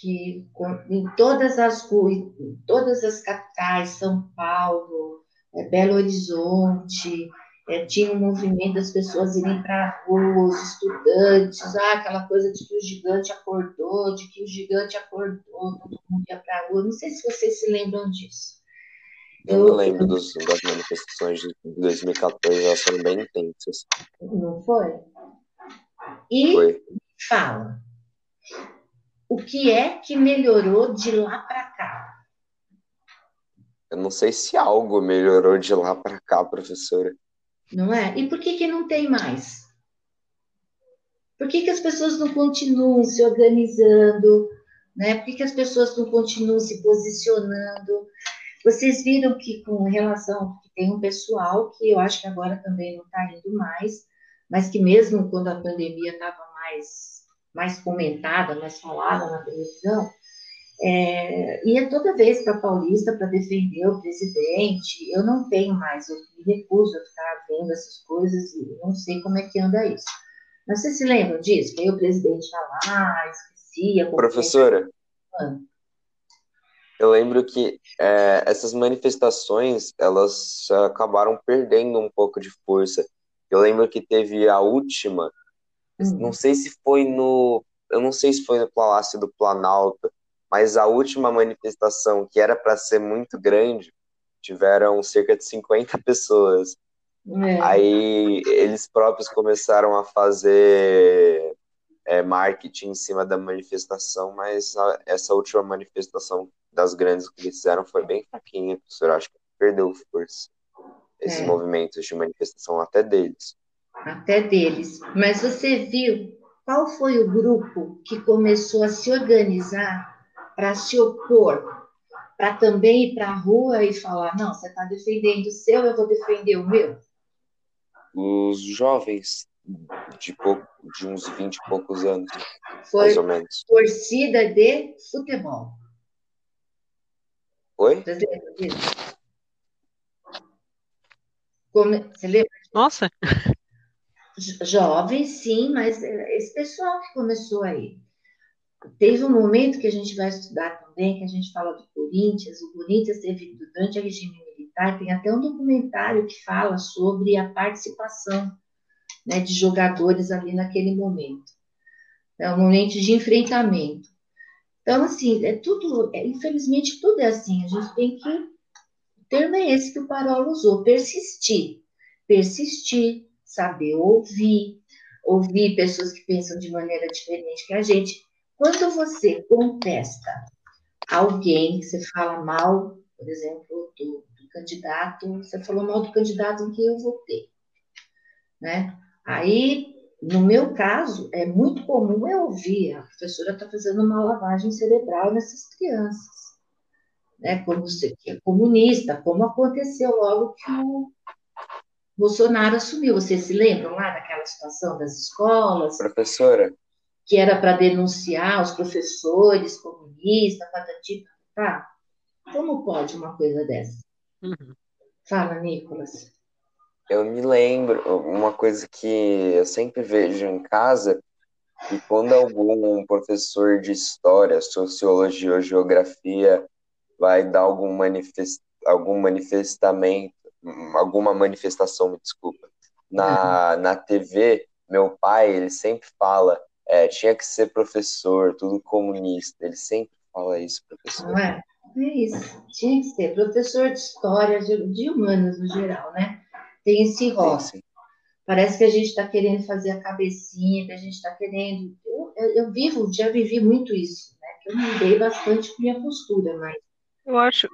que em todas as em todas as capitais, São Paulo, é, Belo Horizonte, é, tinha um movimento das pessoas irem para a rua, os estudantes, ah, aquela coisa de que o gigante acordou, de que o gigante acordou, todo mundo ia para a rua. Não sei se vocês se lembram disso. Eu, eu lembro dos, das manifestações de 2014, elas foram bem intensas. Não foi? E foi. fala, o que é que melhorou de lá para cá? Eu não sei se algo melhorou de lá para cá, professora. Não é? E por que, que não tem mais? Por que, que as pessoas não continuam se organizando? Né? Por que, que as pessoas não continuam se posicionando? Vocês viram que, com relação. Tem um pessoal que eu acho que agora também não está indo mais, mas que, mesmo quando a pandemia estava mais, mais comentada, mais falada na televisão, é, ia toda vez para Paulista para defender o presidente. Eu não tenho mais, eu me recuso a ficar vendo essas coisas e não sei como é que anda isso. Mas você se lembra disso? Veio o presidente falar, esquecia. Professora, eu lembro que é, essas manifestações, elas acabaram perdendo um pouco de força. Eu lembro que teve a última, hum. não sei se foi no, eu não sei se foi no Palácio do Planalto, mas a última manifestação, que era para ser muito grande, tiveram cerca de 50 pessoas. É. Aí eles próprios começaram a fazer é, marketing em cima da manifestação, mas a, essa última manifestação das grandes que eles fizeram foi bem fraquinha, professor. Acho que perdeu força esses é. movimentos de manifestação até deles. Até deles. Mas você viu qual foi o grupo que começou a se organizar para se opor, para também ir para a rua e falar: não, você está defendendo o seu, eu vou defender o meu? Os jovens de, pouco, de uns 20 e poucos anos, Foi mais ou menos. Torcida de futebol. Oi? Você lembra disso? Como, você lembra? Nossa! Jovens, sim, mas esse pessoal que começou aí. Teve um momento que a gente vai estudar também, que a gente fala do Corinthians. O Corinthians teve, durante a regime militar, tem até um documentário que fala sobre a participação né, de jogadores ali naquele momento. É um momento de enfrentamento. Então, assim, é tudo, é, infelizmente, tudo é assim. A gente tem que. O termo é esse que o Parola usou: persistir. Persistir, saber ouvir, ouvir pessoas que pensam de maneira diferente que a gente. Quando você contesta alguém, você fala mal, por exemplo, do, do candidato, você falou mal do candidato em que eu votei, né? Aí, no meu caso, é muito comum eu ouvir a professora está fazendo uma lavagem cerebral nessas crianças, né? Como você que é comunista, como aconteceu logo que o Bolsonaro assumiu. Vocês se lembram lá daquela situação das escolas? Professora, que era para denunciar os professores comunistas, patati, tá? Como pode uma coisa dessa? Uhum. Fala, Nicolas. Eu me lembro, uma coisa que eu sempre vejo em casa, que quando algum professor de história, sociologia ou geografia vai dar algum, manifest, algum manifestamento, alguma manifestação, me desculpa, na, uhum. na TV, meu pai, ele sempre fala é, tinha que ser professor, tudo comunista. Ele sempre fala isso, professor. Não é? É isso. Tinha que ser professor de história, de, de humanas no geral, né? Tem esse rótulo. Parece que a gente está querendo fazer a cabecinha, que a gente está querendo. Eu, eu, eu, vivo, já vivi muito isso, né? Que eu mudei bastante com minha postura, mas. Eu acho,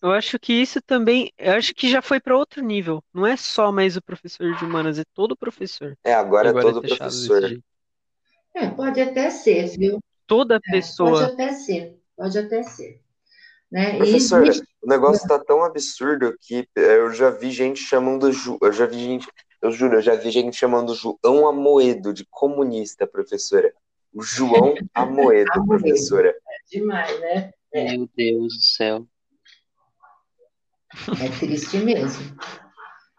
eu acho que isso também, eu acho que já foi para outro nível. Não é só mais o professor de humanas, é todo professor. É, agora, agora é todo é professor. É, pode até ser, viu? Toda pessoa. É, pode até ser, pode até ser. Né? Professor, e... o negócio está tão absurdo que é, eu já vi gente chamando Ju, eu já vi gente, eu juro, eu já vi gente chamando João Amoedo de comunista, professora. O João Amoedo, professora. É demais, né? É. Meu Deus do céu. É triste mesmo.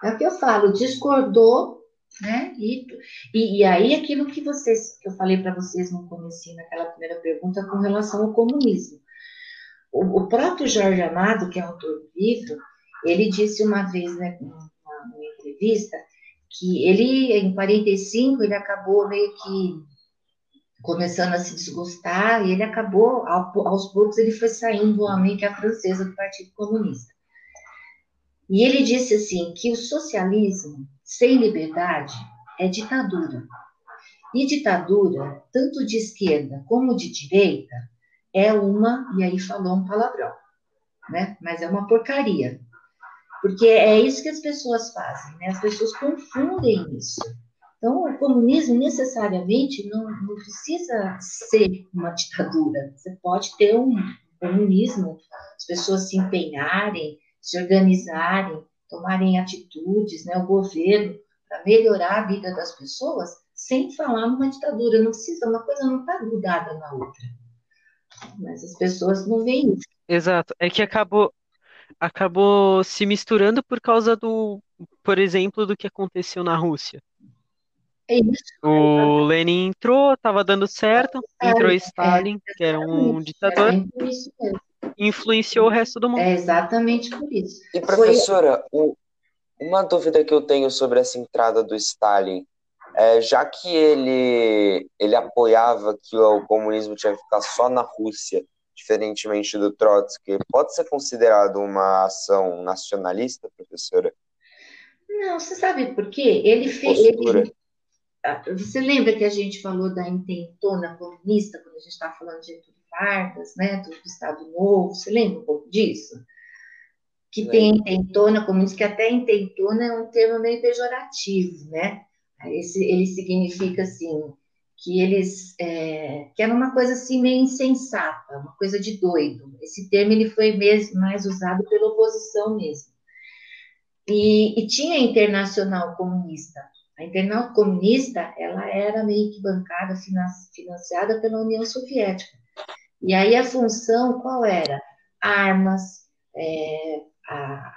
É o que eu falo, discordou, né? E, e, e aí aquilo que vocês, que eu falei para vocês no começo, naquela primeira pergunta, com relação ao comunismo. O, o, próprio Jorge Amado, que é autor do livro, ele disse uma vez, né, numa, entrevista, que ele, em 45, ele acabou meio que começando a se desgostar, e ele acabou, aos poucos, ele foi saindo meio que a francesa do Partido Comunista. E ele disse assim, que o socialismo sem liberdade é ditadura. E ditadura, tanto de esquerda como de direita, é uma, e aí falou um palavrão, né? Mas é uma porcaria. Porque é isso que as pessoas fazem, né? As pessoas confundem isso. Então, o comunismo necessariamente não, não precisa ser uma ditadura. Você pode ter um comunismo, as pessoas se empenharem, se organizarem, tomarem atitudes, né, o governo, para melhorar a vida das pessoas, sem falar numa ditadura. Não precisa, uma coisa não está grudada na outra. Mas as pessoas não veem isso. Exato. É que acabou, acabou se misturando por causa do, por exemplo, do que aconteceu na Rússia. É isso. O Lenin entrou, estava dando certo, é, entrou Stalin, é, que era um ditador, influenciou o resto do mundo. É exatamente por isso. E professora, Foi... uma dúvida que eu tenho sobre essa entrada do Stalin, é, já que ele, ele apoiava que o comunismo tinha que ficar só na Rússia, diferentemente do Trotsky, pode ser considerado uma ação nacionalista, professora? Não, você sabe por quê? Ele fez. Ele, ah, você lembra que a gente falou da intentona comunista, quando a gente estava falando de Getúlio Vargas, né, do Estado Novo? Você lembra um pouco disso? Que tem intentona comunista, que até intentona é um termo meio pejorativo, né? Esse, ele significa assim que eles é, que era uma coisa assim meio insensata, uma coisa de doido. Esse termo ele foi mesmo mais usado pela oposição mesmo. E, e tinha a Internacional Comunista. A Internacional Comunista ela era meio que bancada, financiada pela União Soviética. E aí a função qual era? Armas, é, a,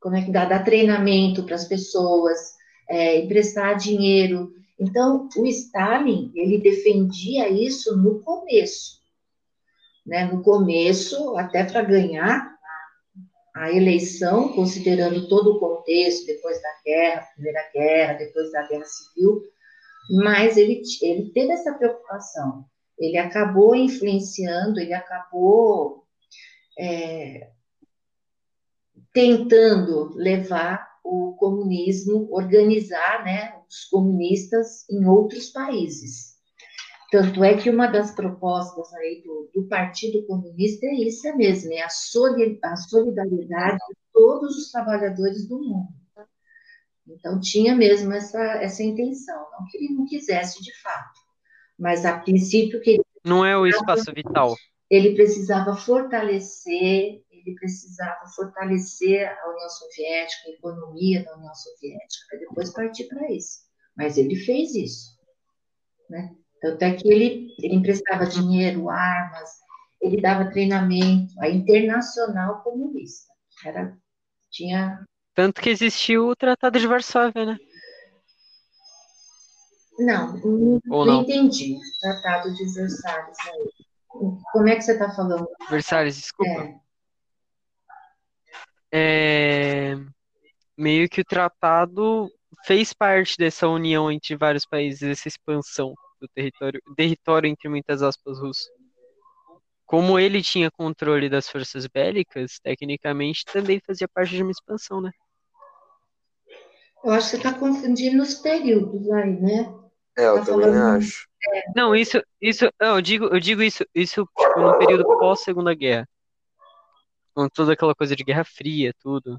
como é que dá, dar treinamento para as pessoas, é, emprestar dinheiro. Então, o Stalin, ele defendia isso no começo, né? No começo, até para ganhar a eleição, considerando todo o contexto, depois da guerra, Primeira Guerra, depois da Guerra Civil, mas ele, ele teve essa preocupação. Ele acabou influenciando, ele acabou é, tentando levar o comunismo, organizar né, os comunistas em outros países. Tanto é que uma das propostas aí do, do Partido Comunista é isso é mesmo, é a, a solidariedade de todos os trabalhadores do mundo. Então tinha mesmo essa, essa intenção, não que ele não quisesse de fato, mas a princípio que ele não é o espaço vital. Ele precisava fortalecer, ele precisava fortalecer a União Soviética, a economia da União Soviética, para depois partir para isso. Mas ele fez isso, né? Tanto é que ele, ele emprestava dinheiro, armas, ele dava treinamento, a Internacional Comunista. Era, tinha... Tanto que existiu o Tratado de Varsóvia, né? Não, não, não, entendi. Tratado de Versalhes aí. Como é que você está falando? Versalhes, desculpa. É. é. Meio que o tratado fez parte dessa união entre vários países, essa expansão do território, território entre muitas aspas russo. Como ele tinha controle das forças bélicas, tecnicamente também fazia parte de uma expansão, né? Eu acho que você está confundindo os períodos aí, né? É, eu tá também falando... acho. Não, isso, isso, não, eu digo, eu digo isso, isso tipo, no período pós Segunda Guerra, com toda aquela coisa de Guerra Fria, tudo.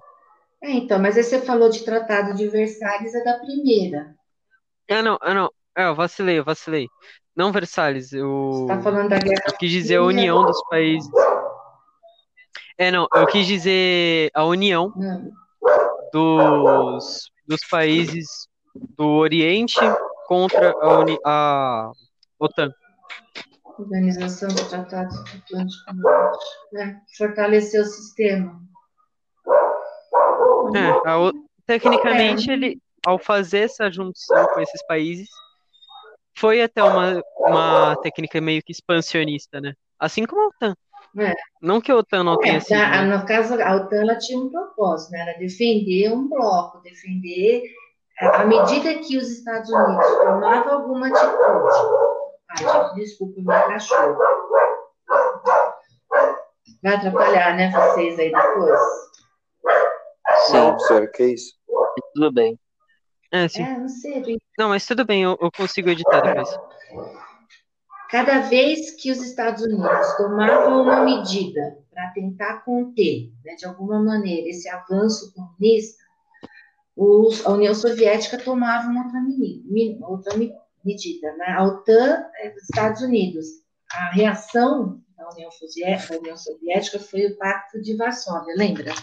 É, então, mas aí você falou de Tratado de Versalhes é da primeira. Ah, não, ah, não, é, eu vacilei, eu vacilei. Não Versalhes, eu. Você tá falando da guerra. Eu quis dizer a união dos países. É, não, eu quis dizer a união hum. dos, dos países do Oriente contra a, Uni, a OTAN. Organização do Tratado Atlântico né? Fortalecer o sistema. É, tecnicamente, é. ele, ao fazer essa junção com esses países, foi até uma, uma técnica meio que expansionista, né? Assim como a OTAN. É. Não que a OTAN não é, tenha sido. Né? No caso, a OTAN ela tinha um propósito, né? Era defender um bloco, defender. À medida que os Estados Unidos tomavam alguma atitude. Ai, desculpa, meu cachorro. Vai atrapalhar, né, vocês aí depois? Sim, senhor, que isso? Tudo bem. É, sim. É, não sei. Não, mas tudo bem, eu, eu consigo editar depois. Cada vez que os Estados Unidos tomavam uma medida para tentar conter, né, de alguma maneira, esse avanço comunista, os, a União Soviética tomava uma outra, medida, outra medida. Né? A OTAN, é, os Estados Unidos, a reação da União, Soviética, da União Soviética foi o Pacto de Varsóvia, lembra?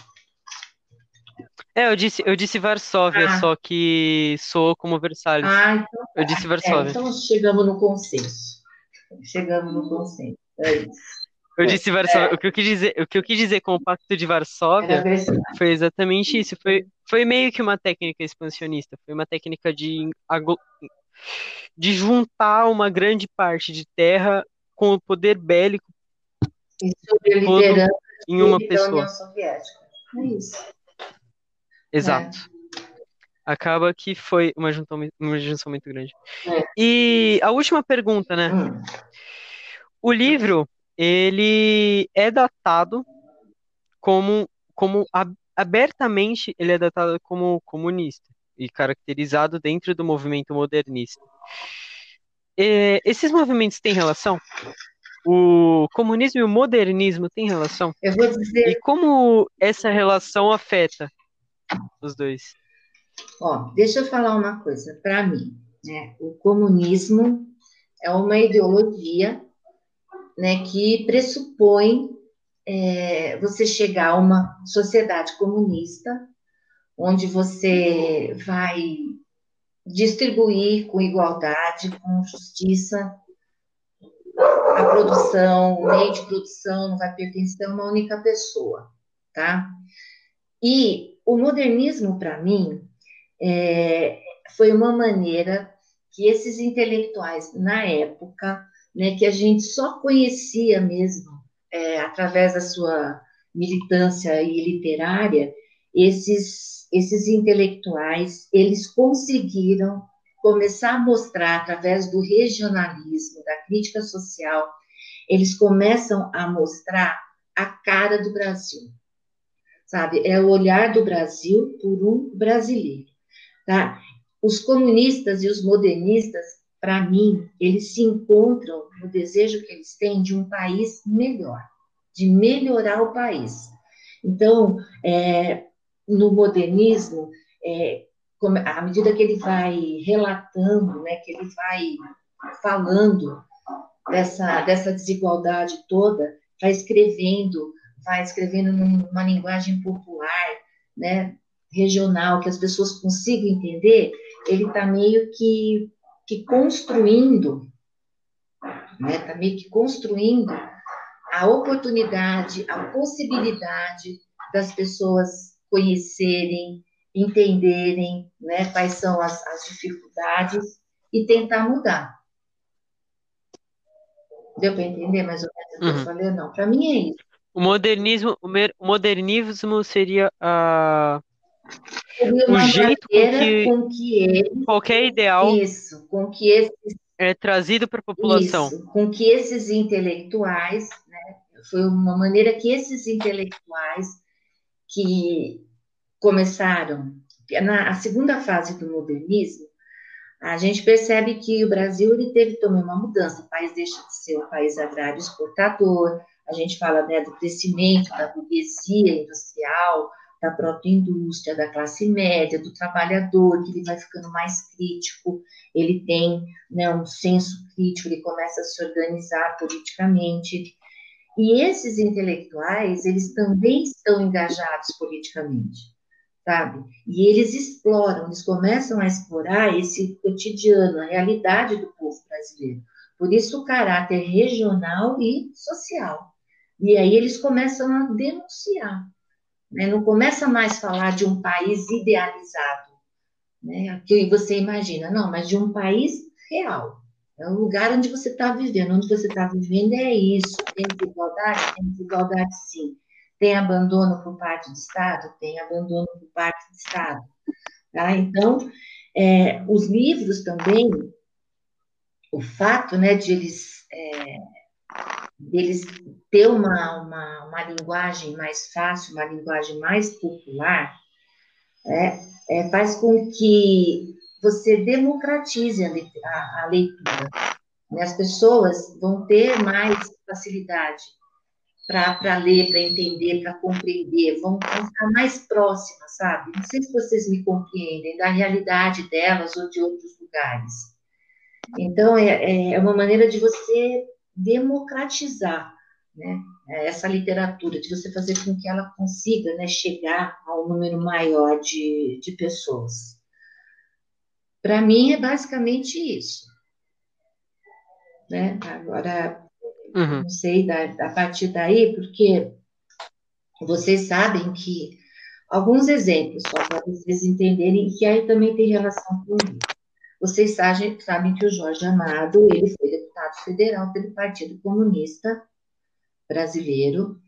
É, eu disse, eu disse Varsóvia, ah. só que soou como Versalhes. Ah, então. Eu disse Varsóvia. É, então chegamos no consenso. Chegamos no consenso. É isso. Eu disse Varsóvia. É. O, que eu quis dizer, o que eu quis dizer com o Pacto de Varsóvia foi exatamente isso. Foi, foi meio que uma técnica expansionista. Foi uma técnica de, de juntar uma grande parte de terra com o poder bélico todo em uma pessoa. É isso. Exato. É. Acaba que foi uma junção, uma junção muito grande. É. E a última pergunta, né? Hum. O livro, ele é datado como, como abertamente ele é datado como comunista e caracterizado dentro do movimento modernista. E, esses movimentos têm relação? O comunismo e o modernismo têm relação? Eu vou dizer. E como essa relação afeta os dois? Ó, deixa eu falar uma coisa. Para mim, né, o comunismo é uma ideologia né, que pressupõe é, você chegar a uma sociedade comunista, onde você vai distribuir com igualdade, com justiça, a produção, o meio de produção não vai pertencer a uma única pessoa, tá? E o modernismo, para mim, é, foi uma maneira que esses intelectuais, na época, né, que a gente só conhecia mesmo é, através da sua militância e literária, esses, esses intelectuais, eles conseguiram começar a mostrar através do regionalismo, da crítica social, eles começam a mostrar a cara do Brasil. Sabe? É o olhar do Brasil por um brasileiro, tá? Os comunistas e os modernistas, para mim, eles se encontram no desejo que eles têm de um país melhor, de melhorar o país. Então, é, no modernismo, é, à medida que ele vai relatando, né, que ele vai falando dessa, dessa desigualdade toda, vai escrevendo, vai escrevendo numa linguagem popular, né, regional, que as pessoas consigam entender, ele está meio que, que construindo, né, está meio que construindo a oportunidade, a possibilidade das pessoas conhecerem, entenderem né, quais são as, as dificuldades e tentar mudar. Deu para entender mais ou menos o que uhum. eu falei? Não, para mim é isso. O modernismo, o modernismo seria a o jeito com que, que ele, qualquer ideal isso, com que esses, é trazido para a população. Isso, com que esses intelectuais, né, foi uma maneira que esses intelectuais que começaram na segunda fase do modernismo, a gente percebe que o Brasil ele teve também uma mudança. O país deixa de ser um país agrário exportador. A gente fala né, do crescimento da burguesia industrial, da própria indústria, da classe média, do trabalhador, que ele vai ficando mais crítico, ele tem né, um senso crítico, ele começa a se organizar politicamente. E esses intelectuais, eles também estão engajados politicamente sabe? E eles exploram, eles começam a explorar esse cotidiano, a realidade do povo brasileiro. Por isso o caráter regional e social. E aí eles começam a denunciar. Né? Não começa mais a falar de um país idealizado, né? que você imagina, não, mas de um país real. É o lugar onde você está vivendo. Onde você está vivendo é isso. Tem desigualdade? Tem desigualdade, sim. Tem abandono por parte do Estado? Tem abandono por parte do Estado. Tá? Então, é, os livros também, o fato né, de eles, é, deles ter uma, uma, uma, linguagem mais fácil, uma linguagem mais popular, é, é faz com que você democratize a, a, a leitura. Né? As pessoas vão ter mais facilidade para ler, para entender, para compreender, vão, vão ficar mais próximas, sabe? Não sei se vocês me compreendem, da realidade delas ou de outros lugares. Então, é, é uma maneira de você democratizar né, essa literatura, de você fazer com que ela consiga né, chegar a um número maior de, de pessoas. Para mim, é basicamente isso. Né? Agora, uhum. não sei, da, a partir daí, porque vocês sabem que alguns exemplos, só para vocês entenderem, que aí também tem relação com isso. Vocês sabem, sabem que o Jorge Amado, ele foi deputado federal pelo Partido Comunista Brasileiro.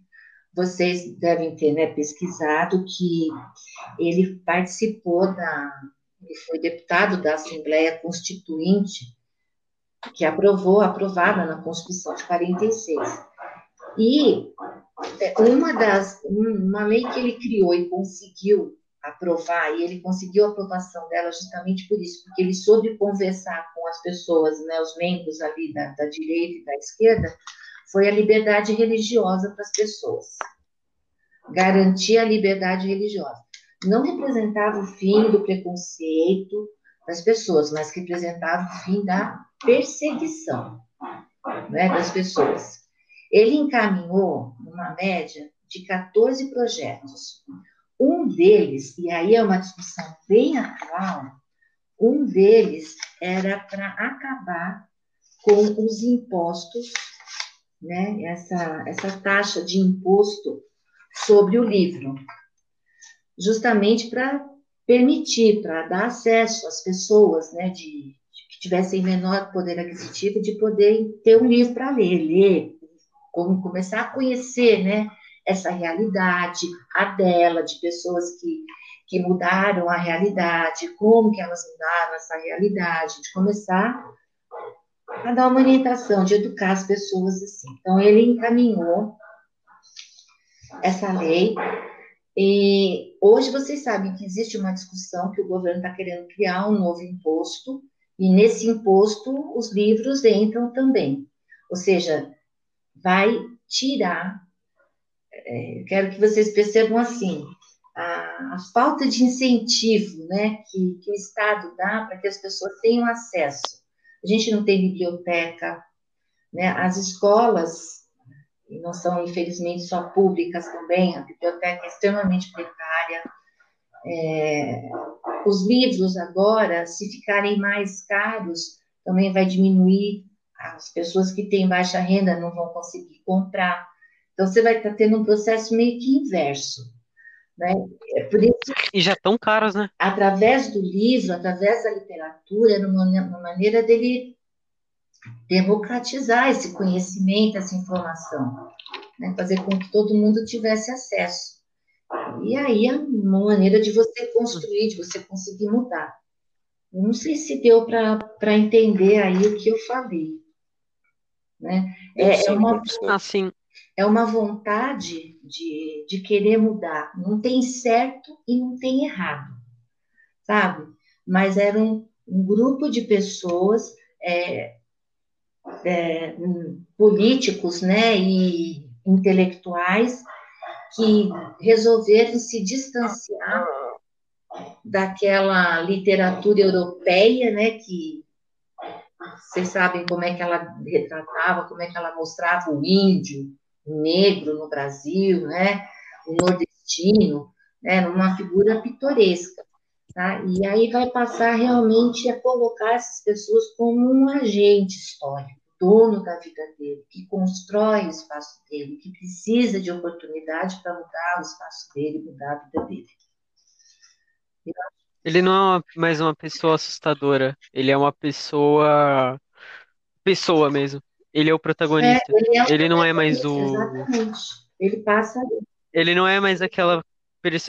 Vocês devem ter né, pesquisado que ele participou da, ele foi deputado da Assembleia Constituinte, que aprovou, aprovada na Constituição de 46. E é, uma das, uma lei que ele criou e conseguiu aprovar, e ele conseguiu a aprovação dela justamente por isso, porque ele soube conversar com as pessoas, né, os membros ali da, da direita e da esquerda, foi a liberdade religiosa para as pessoas. Garantir a liberdade religiosa. Não representava o fim do preconceito das pessoas, mas representava o fim da perseguição né, das pessoas. Ele encaminhou uma média de 14 projetos. Um deles, e aí é uma discussão bem atual, um deles era para acabar com os impostos, né, essa, essa taxa de imposto sobre o livro, justamente para permitir, para dar acesso às pessoas, né, de, que tivessem menor poder aquisitivo, de poder ter um livro para ler, ler, como começar a conhecer, né, essa realidade, a dela, de pessoas que, que mudaram a realidade, como que elas mudaram essa realidade, de começar a dar uma orientação, de educar as pessoas assim. Então, ele encaminhou essa lei, e hoje vocês sabem que existe uma discussão que o governo está querendo criar um novo imposto, e nesse imposto os livros entram também. Ou seja, vai tirar é, quero que vocês percebam assim, a, a falta de incentivo né, que, que o Estado dá para que as pessoas tenham acesso. A gente não tem biblioteca, né, as escolas, e não são, infelizmente, só públicas também, a biblioteca é extremamente precária. É, os livros agora, se ficarem mais caros, também vai diminuir, as pessoas que têm baixa renda não vão conseguir comprar. Então, você vai estar tá tendo um processo meio que inverso. Né? É por isso, e já tão caros, né? Através do livro, através da literatura, era uma, uma maneira dele democratizar esse conhecimento, essa informação, né? fazer com que todo mundo tivesse acesso. E aí é uma maneira de você construir, de você conseguir mudar. Eu não sei se deu para entender aí o que eu falei. Né? É, é uma, assim, é uma vontade de, de querer mudar. Não tem certo e não tem errado, sabe? Mas era um, um grupo de pessoas, é, é, políticos, né, e intelectuais que resolveram se distanciar daquela literatura europeia, né, que vocês sabem como é que ela retratava, como é que ela mostrava o índio, negro no Brasil, né, o nordestino, né, numa figura pitoresca. Tá? E aí vai passar realmente a colocar essas pessoas como um agente histórico, dono da vida dele, que constrói o espaço dele, que precisa de oportunidade para mudar o espaço dele, mudar a vida dele. Ele não é mais uma pessoa assustadora, ele é uma pessoa pessoa mesmo. Ele é o protagonista. É, ele, é o ele não é mais o. Exatamente. Ele passa. Ele não é mais aquela,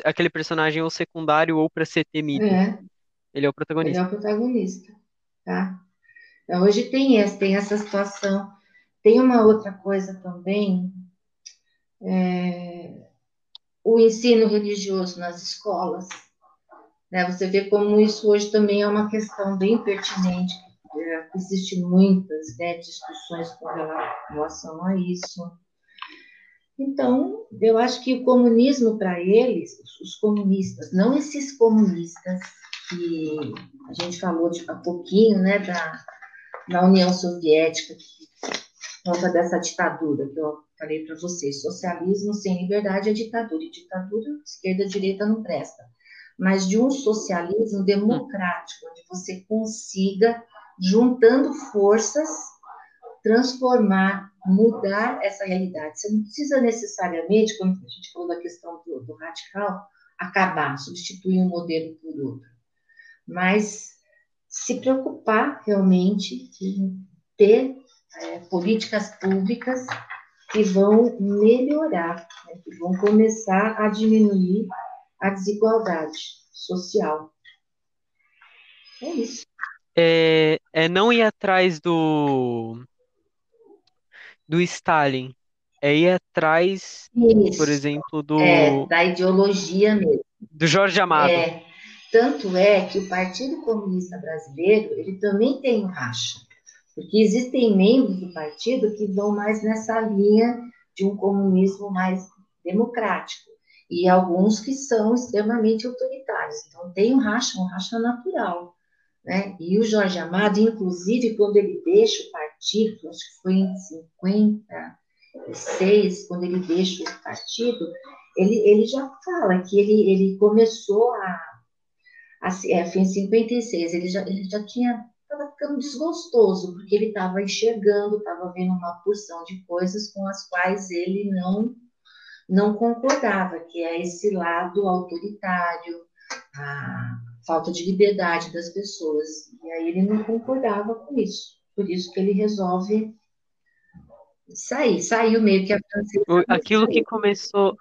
aquele personagem ou secundário ou para ser temido. É. Ele é o protagonista. Ele é o protagonista. Tá? Então, hoje tem essa, tem essa situação. Tem uma outra coisa também. É, o ensino religioso nas escolas. Né? Você vê como isso hoje também é uma questão bem pertinente é, Existem muitas né, discussões com relação a isso. Então, eu acho que o comunismo para eles, os comunistas, não esses comunistas que a gente falou de, há pouquinho, né, da, da União Soviética, por conta dessa ditadura que eu falei para vocês. Socialismo sem liberdade é ditadura, e ditadura, esquerda, direita não presta. Mas de um socialismo democrático, onde você consiga juntando forças, transformar mudar essa realidade. Você não precisa necessariamente, como a gente falou da questão do, do radical, acabar, substituir um modelo por outro. Mas se preocupar realmente em ter é, políticas públicas que vão melhorar, né, que vão começar a diminuir a desigualdade social. É isso. É, é não ir atrás do do Stalin, é ir atrás, isso. por exemplo, do é, da ideologia mesmo. Do Jorge Amado. É, tanto é que o Partido Comunista Brasileiro ele também tem um racha, porque existem membros do partido que vão mais nessa linha de um comunismo mais democrático e alguns que são extremamente autoritários. Então tem um racha, um racha natural. Né? E o Jorge Amado, inclusive, quando ele deixa o partido, acho que foi em 56, quando ele deixa o partido, ele, ele já fala que ele, ele começou a, a é, foi em 56, ele já, ele já tinha estava ficando desgostoso, porque ele estava enxergando, estava vendo uma porção de coisas com as quais ele não não concordava, que é esse lado autoritário, a falta de liberdade das pessoas. E aí ele não concordava com isso. Por isso que ele resolve sair, saiu meio que a Aquilo que começou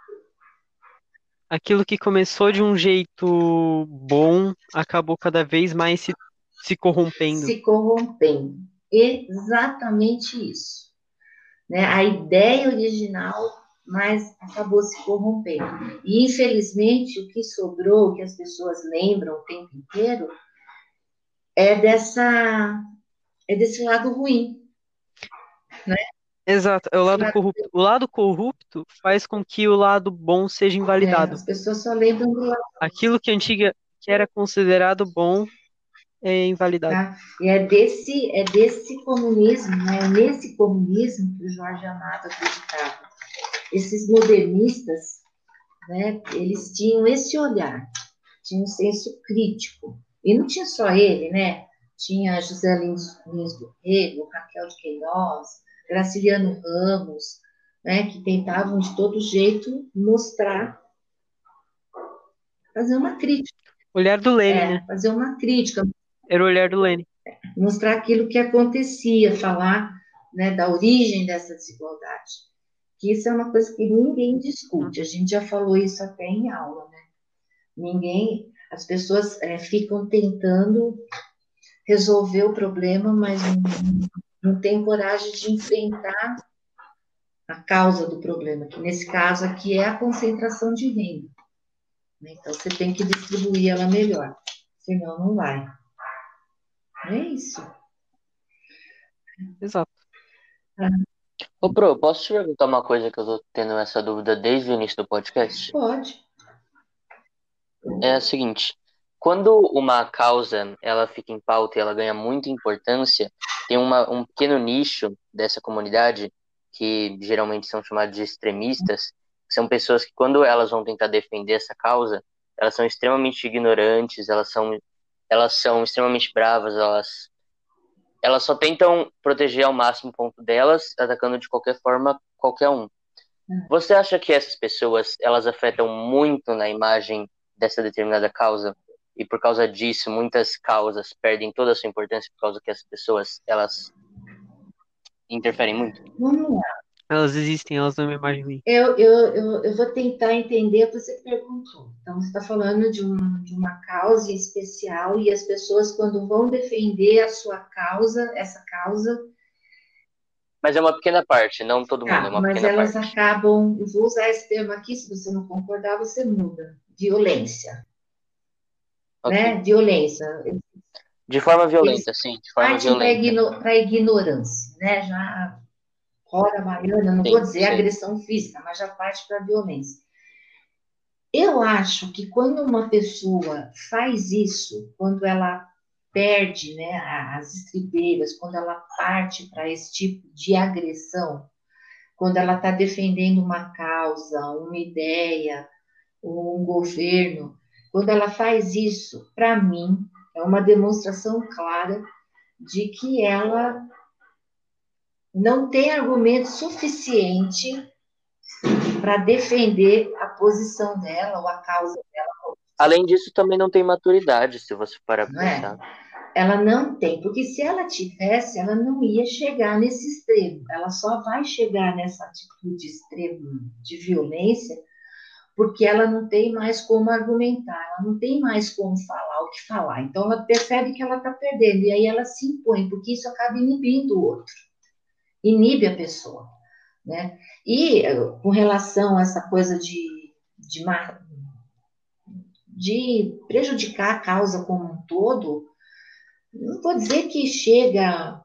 aquilo que começou de um jeito bom acabou cada vez mais se, se corrompendo. Se corrompendo. Exatamente isso. Né? A ideia original mas acabou se corrompendo. E, infelizmente, o que sobrou, o que as pessoas lembram o tempo inteiro, é dessa é desse lado ruim, né? Exato, é o lado corrupto. O lado corrupto faz com que o lado bom seja invalidado. É, as pessoas só lembram do lado. Aquilo que antiga que era considerado bom é invalidado. Tá? E é desse é desse comunismo, né? Nesse comunismo que o Jorge Amado acreditava esses modernistas, né, eles tinham esse olhar, tinham um senso crítico. E não tinha só ele, né? Tinha José Lins, Lins do Rego, Raquel de Queiroz, Graciliano Ramos, né, que tentavam de todo jeito mostrar, fazer uma crítica. Olhar do Lênin, é, né? Fazer uma crítica. Era o olhar do Lênin. Mostrar aquilo que acontecia, falar né, da origem dessa desigualdade que isso é uma coisa que ninguém discute. A gente já falou isso até em aula, né? Ninguém, as pessoas é, ficam tentando resolver o problema, mas não, não tem coragem de enfrentar a causa do problema, que nesse caso aqui é a concentração de renda. Né? Então você tem que distribuir ela melhor, senão não vai. É isso. Exato. Ah. Ô, Pro, posso te perguntar uma coisa que eu tô tendo essa dúvida desde o início do podcast? Pode. É a seguinte, quando uma causa ela fica em pauta e ela ganha muita importância, tem uma, um pequeno nicho dessa comunidade que geralmente são chamados de extremistas, que são pessoas que quando elas vão tentar defender essa causa, elas são extremamente ignorantes, elas são elas são extremamente bravas, elas elas só tentam proteger ao máximo o ponto delas, atacando de qualquer forma qualquer um. Hum. Você acha que essas pessoas elas afetam muito na imagem dessa determinada causa e por causa disso muitas causas perdem toda a sua importância por causa que as pessoas elas interferem muito? Vamos lá. Elas existem, elas não me imaginam. Eu, eu, eu, eu vou tentar entender o que você perguntou. Então, você está falando de, um, de uma causa especial e as pessoas, quando vão defender a sua causa, essa causa. Mas é uma pequena parte, não todo mundo, tá, é uma mas pequena elas parte. acabam, eu vou usar esse termo aqui, se você não concordar, você muda. Violência. Okay. Né? Violência. De forma violenta, Eles sim, de forma violenta. Para ignorância, né? Já hora baiana, não vou dizer agressão física, mas já parte para a violência. Eu acho que quando uma pessoa faz isso, quando ela perde né, as estribeiras, quando ela parte para esse tipo de agressão, quando ela está defendendo uma causa, uma ideia, um governo, quando ela faz isso, para mim, é uma demonstração clara de que ela não tem argumento suficiente para defender a posição dela ou a causa dela. Além disso, também não tem maturidade, se você parar para é? pensar. É? Ela não tem, porque se ela tivesse, ela não ia chegar nesse extremo. Ela só vai chegar nessa atitude extrema de violência porque ela não tem mais como argumentar, ela não tem mais como falar o que falar. Então ela percebe que ela está perdendo e aí ela se impõe, porque isso acaba inibindo o outro, inibe a pessoa, né? E com relação a essa coisa de, de, de prejudicar a causa como um todo, não vou dizer que chega,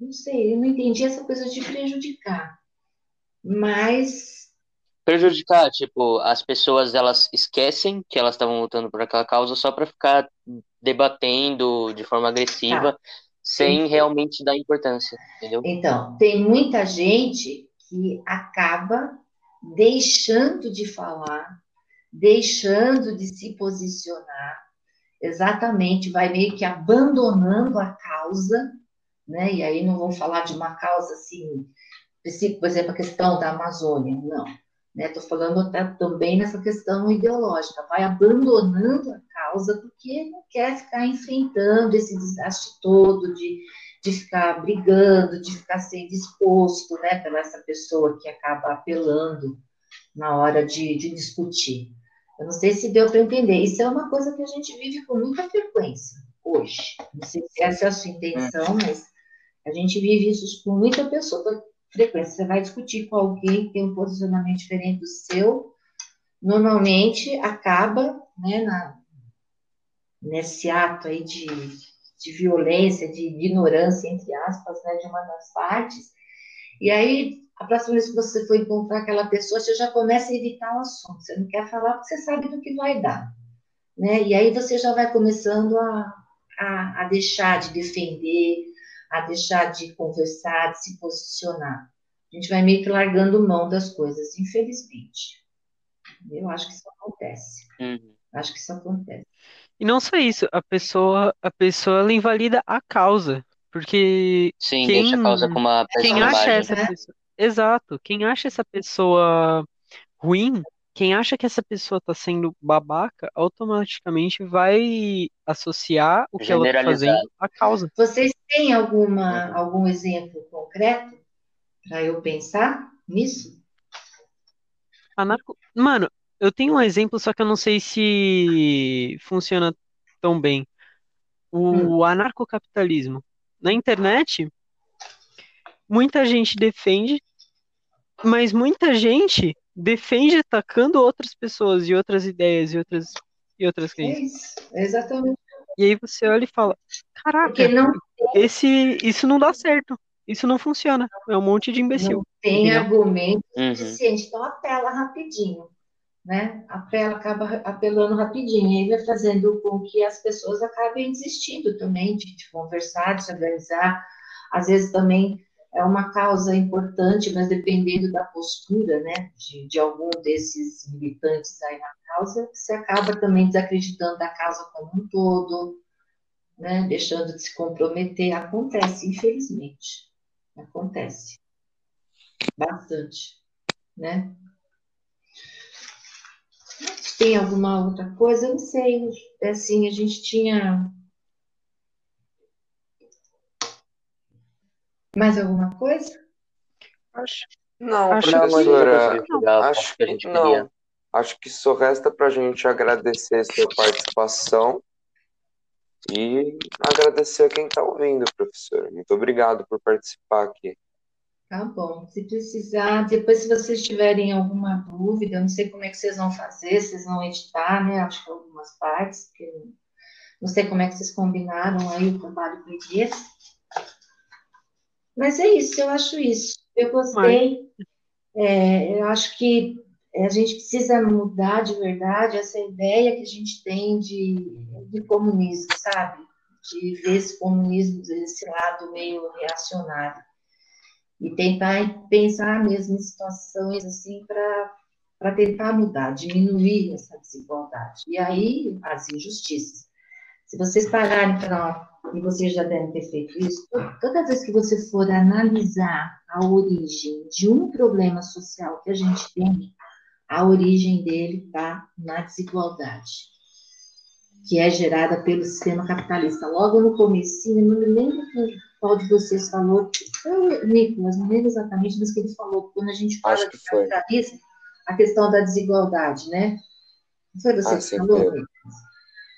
não sei, eu não entendi essa coisa de prejudicar, mas prejudicar, tipo, as pessoas elas esquecem que elas estavam lutando por aquela causa só para ficar debatendo de forma agressiva, tá. Sem realmente dar importância, entendeu? Então, tem muita gente que acaba deixando de falar, deixando de se posicionar, exatamente, vai meio que abandonando a causa, né? E aí não vou falar de uma causa assim, por exemplo, a questão da Amazônia, não Estou né? falando até também nessa questão ideológica, vai abandonando a causa porque não quer ficar enfrentando esse desgaste todo de, de ficar brigando, de ficar sendo exposto né, pela essa pessoa que acaba apelando na hora de, de discutir. Eu não sei se deu para entender. Isso é uma coisa que a gente vive com muita frequência hoje. Não sei se essa é a sua intenção, mas a gente vive isso com muita pessoa, frequência. Você vai discutir com alguém que tem um posicionamento diferente do seu, normalmente acaba né, na, nesse ato aí de, de violência, de ignorância, entre aspas, né, de uma das partes. E aí, a próxima vez que você for encontrar aquela pessoa, você já começa a evitar o assunto. Você não quer falar porque você sabe do que vai dar. Né? E aí você já vai começando a, a, a deixar de defender, a deixar de conversar, de se posicionar. A gente vai meio que largando mão das coisas, infelizmente. Eu acho que isso acontece. Uhum. Acho que isso acontece. E não só isso, a pessoa, a pessoa ela invalida a causa, porque Sim, quem, deixa a causa como uma quem acha essa né? pessoa, exato, quem acha essa pessoa ruim, quem acha que essa pessoa está sendo babaca, automaticamente vai associar o que ela está fazendo à causa. Vocês têm alguma, uhum. algum exemplo concreto para eu pensar nisso? Anarco... Mano, eu tenho um exemplo, só que eu não sei se funciona tão bem. O hum. anarcocapitalismo. Na internet, muita gente defende, mas muita gente defende atacando outras pessoas e outras ideias e outras e outras coisas. É exatamente. E aí você olha e fala, caraca, não... esse, isso não dá certo. Isso não funciona. É um monte de imbecil. Não tem entendeu? argumento uhum. suficiente. Então apela rapidinho. Né? Apela, acaba apelando rapidinho. E aí vai fazendo com que as pessoas acabem desistindo também de, de conversar, de se organizar. Às vezes também é uma causa importante, mas dependendo da postura, né, de, de algum desses militantes aí na causa, você acaba também desacreditando da causa como um todo, né, deixando de se comprometer. Acontece, infelizmente. Acontece. Bastante, né? Tem alguma outra coisa? Eu não sei. É assim, a gente tinha. Mais alguma coisa? Acho. Não, acho professora. Que... Não, acho que, que não. Acho que só resta para a gente agradecer a sua participação e agradecer a quem está ouvindo, professor. Muito obrigado por participar aqui. Tá bom. Se precisar, depois, se vocês tiverem alguma dúvida, eu não sei como é que vocês vão fazer, vocês vão editar, né? Acho que algumas partes, porque não sei como é que vocês combinaram aí o trabalho com o Mas é isso, eu acho isso. Eu gostei. É, eu acho que a gente precisa mudar de verdade essa ideia que a gente tem de, de comunismo, sabe? De ver esse comunismo desse lado meio reacionário. E tentar pensar mesmo em situações assim para tentar mudar, diminuir essa desigualdade. E aí, as injustiças. Se vocês pararem para e vocês já devem ter feito isso, toda vez que você for analisar a origem de um problema social que a gente tem, a origem dele está na desigualdade, que é gerada pelo sistema capitalista. Logo no comecinho, não me lembro qual de vocês falou, foi o Nicolas, não lembro exatamente, mas que ele falou, quando a gente fala de capitalismo, a questão da desigualdade, né? Não foi você ah, que falou, Nicolas?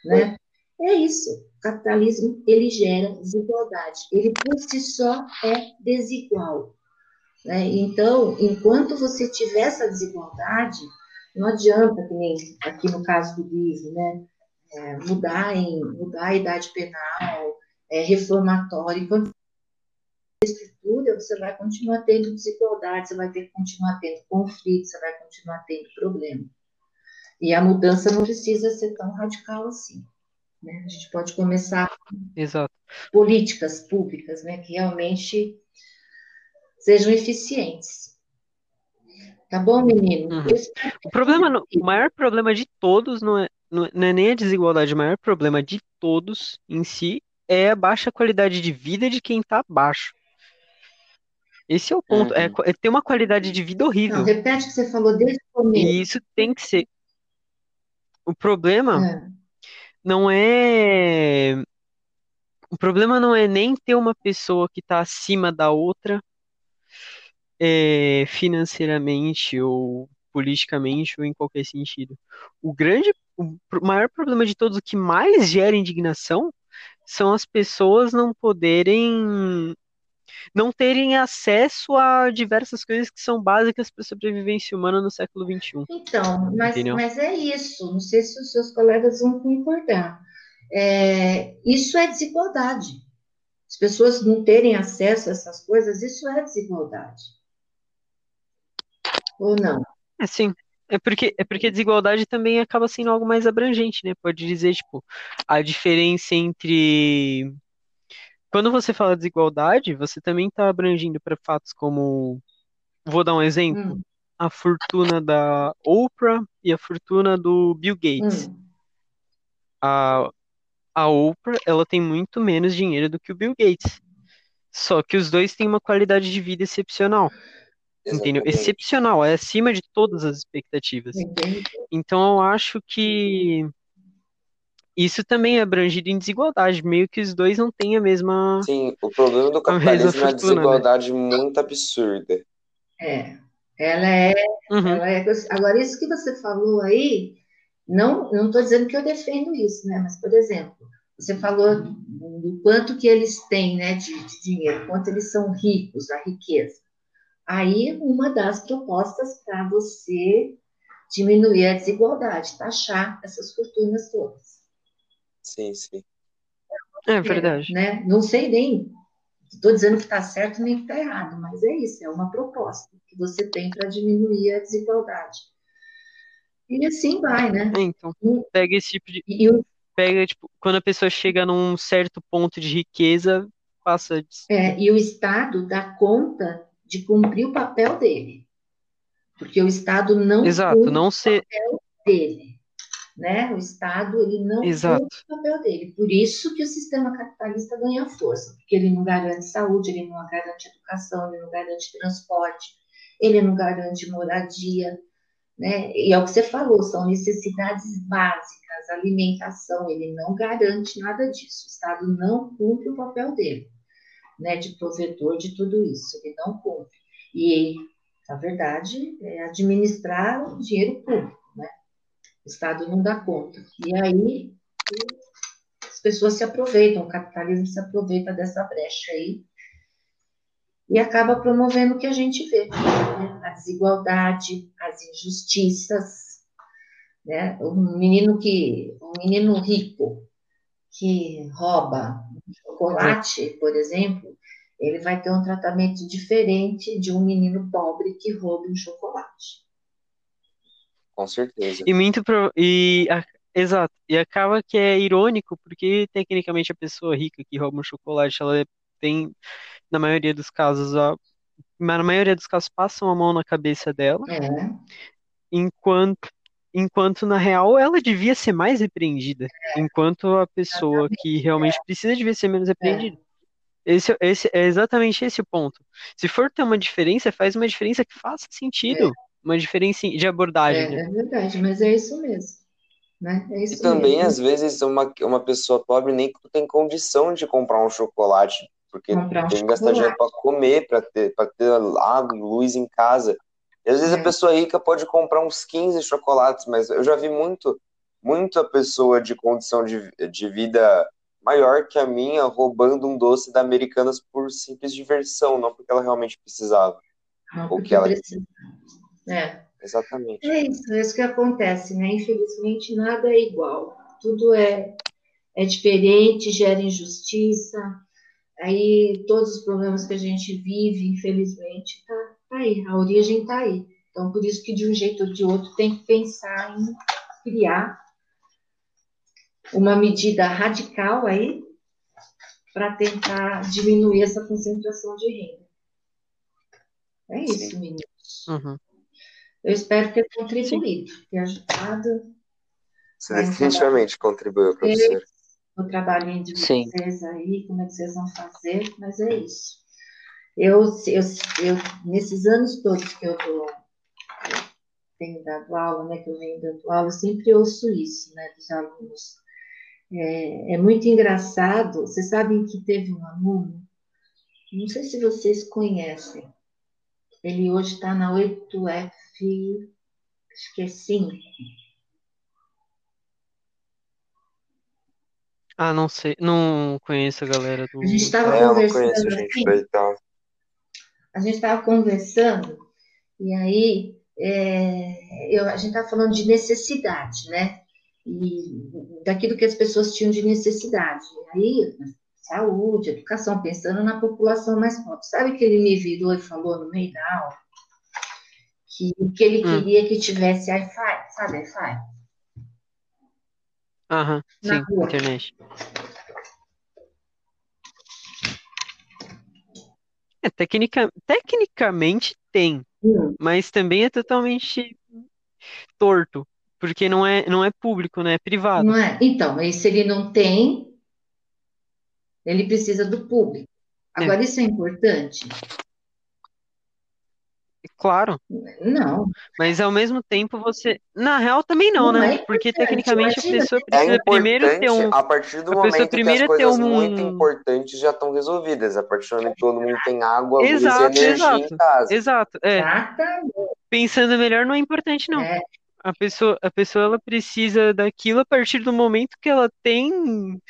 Né? É isso. O capitalismo, ele gera desigualdade. Ele, por si só, é desigual. Né? Então, enquanto você tiver essa desigualdade, não adianta, que nem aqui no caso do livro, né? É, mudar, em, mudar a idade penal, é, reformatório, enquanto estrutura, você vai continuar tendo desigualdade, você vai ter que continuar tendo conflito, você vai continuar tendo problema. E a mudança não precisa ser tão radical assim. Né? A gente pode começar Exato. políticas públicas né, que realmente sejam eficientes. Tá bom, menino? Uhum. O problema, o maior problema de todos não é, não é nem a desigualdade, o maior problema de todos em si é a baixa qualidade de vida de quem está abaixo. Esse é o ponto. É uhum. É, é, ter uma qualidade de vida horrível. Não, repete o que você falou desde o começo. E isso tem que ser. O problema é não é. O problema não é nem ter uma pessoa que está acima da outra é, financeiramente ou politicamente ou em qualquer sentido. O grande, o maior problema de todos, o que mais gera indignação, são as pessoas não poderem não terem acesso a diversas coisas que são básicas para a sobrevivência humana no século XXI. Então, mas, mas é isso. Não sei se os seus colegas vão concordar. É, isso é desigualdade. As pessoas não terem acesso a essas coisas, isso é desigualdade. Ou não? É sim. É porque, é porque a desigualdade também acaba sendo algo mais abrangente, né? Pode dizer, tipo, a diferença entre quando você fala desigualdade, você também está abrangindo para fatos como. Vou dar um exemplo: hum. a fortuna da Oprah e a fortuna do Bill Gates. Hum. A, a Oprah ela tem muito menos dinheiro do que o Bill Gates. Só que os dois têm uma qualidade de vida excepcional. Exatamente. Entendeu? Excepcional, é acima de todas as expectativas. Entendi. Então eu acho que isso também é abrangido em desigualdade, meio que os dois não têm a mesma. Sim, o problema do capitalismo é a né? desigualdade né? muito absurda. É, ela é, uhum. ela é. Agora, isso que você falou aí, não não estou dizendo que eu defendo isso, né? Mas, por exemplo, você falou do quanto que eles têm né, de, de dinheiro, quanto eles são ricos, a riqueza. Aí, uma das propostas para você diminuir a desigualdade, taxar essas fortunas todas. Sim, sim. É verdade. Né? Não sei nem, estou dizendo que está certo nem que está errado, mas é isso, é uma proposta que você tem para diminuir a desigualdade. E assim vai, né? É, então, pega esse tipo de. E Pega, tipo, quando a pessoa chega num certo ponto de riqueza, passa. De... É, e o Estado dá conta de cumprir o papel dele. Porque o Estado não Exato, cumpre não ser... o papel dele né? O Estado ele não Exato. o papel dele. Por isso que o sistema capitalista ganha força, porque ele não garante saúde, ele não garante educação, ele não garante transporte, ele não garante moradia, né? E é o que você falou, são necessidades básicas, alimentação, ele não garante nada disso. O Estado não cumpre o papel dele, né? De provedor de tudo isso, ele não cumpre. E a verdade é administrar o dinheiro público. O Estado não dá conta. E aí as pessoas se aproveitam, o capitalismo se aproveita dessa brecha aí e acaba promovendo o que a gente vê, né? a desigualdade, as injustiças, né? Um menino que, um menino rico que rouba chocolate, por exemplo, ele vai ter um tratamento diferente de um menino pobre que rouba um chocolate. Com certeza. E muito pro... e a... exato. E acaba que é irônico, porque tecnicamente a pessoa rica que rouba um chocolate, ela tem, na maioria dos casos, a... na maioria dos casos passam a mão na cabeça dela. É. Enquanto enquanto na real ela devia ser mais repreendida, é. enquanto a pessoa que realmente precisa devia ser menos repreendida. É. Esse, esse é exatamente esse o ponto. Se for ter uma diferença, faz uma diferença que faça sentido, é. Uma diferença de abordagem. É, né? é verdade, mas é isso mesmo. Né? É isso e também, mesmo. às vezes, uma, uma pessoa pobre nem tem condição de comprar um chocolate, porque um tem que gastar dinheiro para comer, para ter, ter água e luz em casa. E às vezes é. a pessoa rica pode comprar uns 15 chocolates, mas eu já vi muito, muita pessoa de condição de, de vida maior que a minha roubando um doce da Americanas por simples diversão, não porque ela realmente precisava. Não, ou que ela precisa. É. Exatamente. É isso, é isso que acontece, né? Infelizmente nada é igual. Tudo é, é diferente, gera injustiça. Aí todos os problemas que a gente vive, infelizmente, tá, tá aí, a origem tá aí. Então, por isso que de um jeito ou de outro tem que pensar em criar uma medida radical aí para tentar diminuir essa concentração de renda. É isso, meninos. Uhum. Eu espero ter contribuído, ter ajudado. Você definitivamente contribuiu, professor. O trabalhinho de Sim. vocês aí, como é que vocês vão fazer, mas é isso. Eu, eu, eu, nesses anos todos que eu dou, tenho dado aula, né, que eu venho dando aula, eu sempre ouço isso, né, dos alunos. É, é muito engraçado. Vocês sabem que teve um aluno, não sei se vocês conhecem, ele hoje está na 8F, acho que é 5. Ah, não sei, não conheço a galera do. A gente estava é, conversando. Conheço, gente, assim, a gente estava conversando, e aí é, eu, a gente estava falando de necessidade, né? e daquilo que as pessoas tinham de necessidade. E aí, saúde, educação, pensando na população mais pobre. Sabe que ele me virou e falou no meio da aula? Que o que ele hum. queria que tivesse Wi-Fi, sabe Wi-Fi? Aham, sim, rua. internet. É, tecnica, tecnicamente tem, hum. mas também é totalmente torto porque não é, não é público, né? É privado. Não é? Então, se ele não tem, ele precisa do público. Agora, é. isso é importante? Claro. Não. Mas ao mesmo tempo você. Na real também não, não né? É Porque tecnicamente Imagina. a pessoa é precisa é primeiro ter um. A partir do momento que as coisas um... muito importantes já estão resolvidas. A partir do momento que todo mundo tem água, exato, luz e energia exato, em casa. Exato. É. Pensando melhor não é importante, não. É a pessoa, a pessoa ela precisa daquilo a partir do momento que ela tem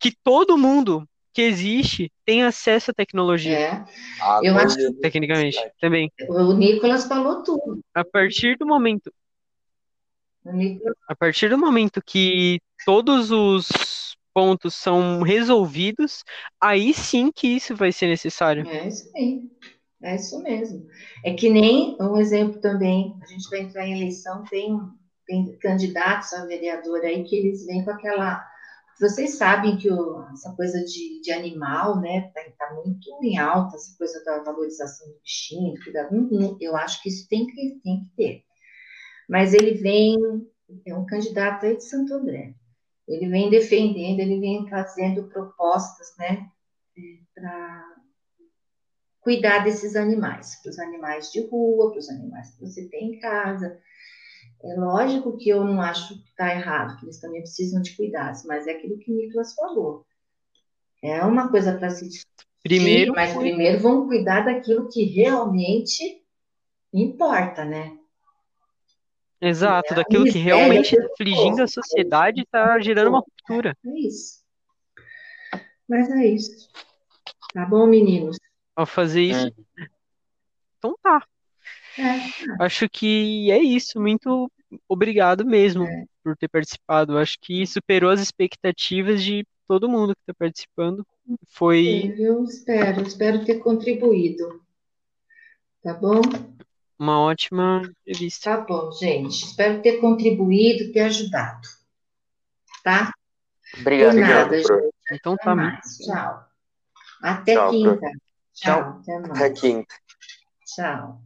que todo mundo que existe tem acesso à tecnologia. É. Eu acho que... tecnicamente também. O Nicolas falou tudo. A partir do momento a partir do momento que todos os pontos são resolvidos, aí sim que isso vai ser necessário. É isso aí. É isso mesmo. É que nem um exemplo também, a gente vai entrar em eleição, tem, tem candidatos a vereador aí que eles vêm com aquela. Vocês sabem que o, essa coisa de, de animal, né, está tá muito em alta, essa coisa da valorização do bichinho, do cuidado. Eu acho que isso tem que, tem que ter. Mas ele vem, é um candidato aí de Santo André. Ele vem defendendo, ele vem trazendo propostas, né, para cuidar desses animais, para os animais de rua, para os animais que você tem em casa. É lógico que eu não acho que está errado, que eles também precisam de cuidados, mas é aquilo que o Nicolas falou. É uma coisa para se discutir, primeiro, mas primeiro vamos cuidar daquilo que realmente importa, né? Exato, é daquilo que realmente está afligindo a sociedade e está gerando uma ruptura. É isso. Mas é isso. Tá bom, meninos? ao fazer isso. É. Então tá. É. Acho que é isso. Muito obrigado mesmo é. por ter participado. Acho que superou as expectativas de todo mundo que está participando. Foi. Eu espero, espero ter contribuído. Tá bom? Uma ótima entrevista. Tá bom, gente. Espero ter contribuído, ter ajudado. Tá? Obrigado. Por nada, gente. Então tá. Mais. Tchau. Até Tchau, quinta. Tchau. Até, mais. Até quinta. Tchau.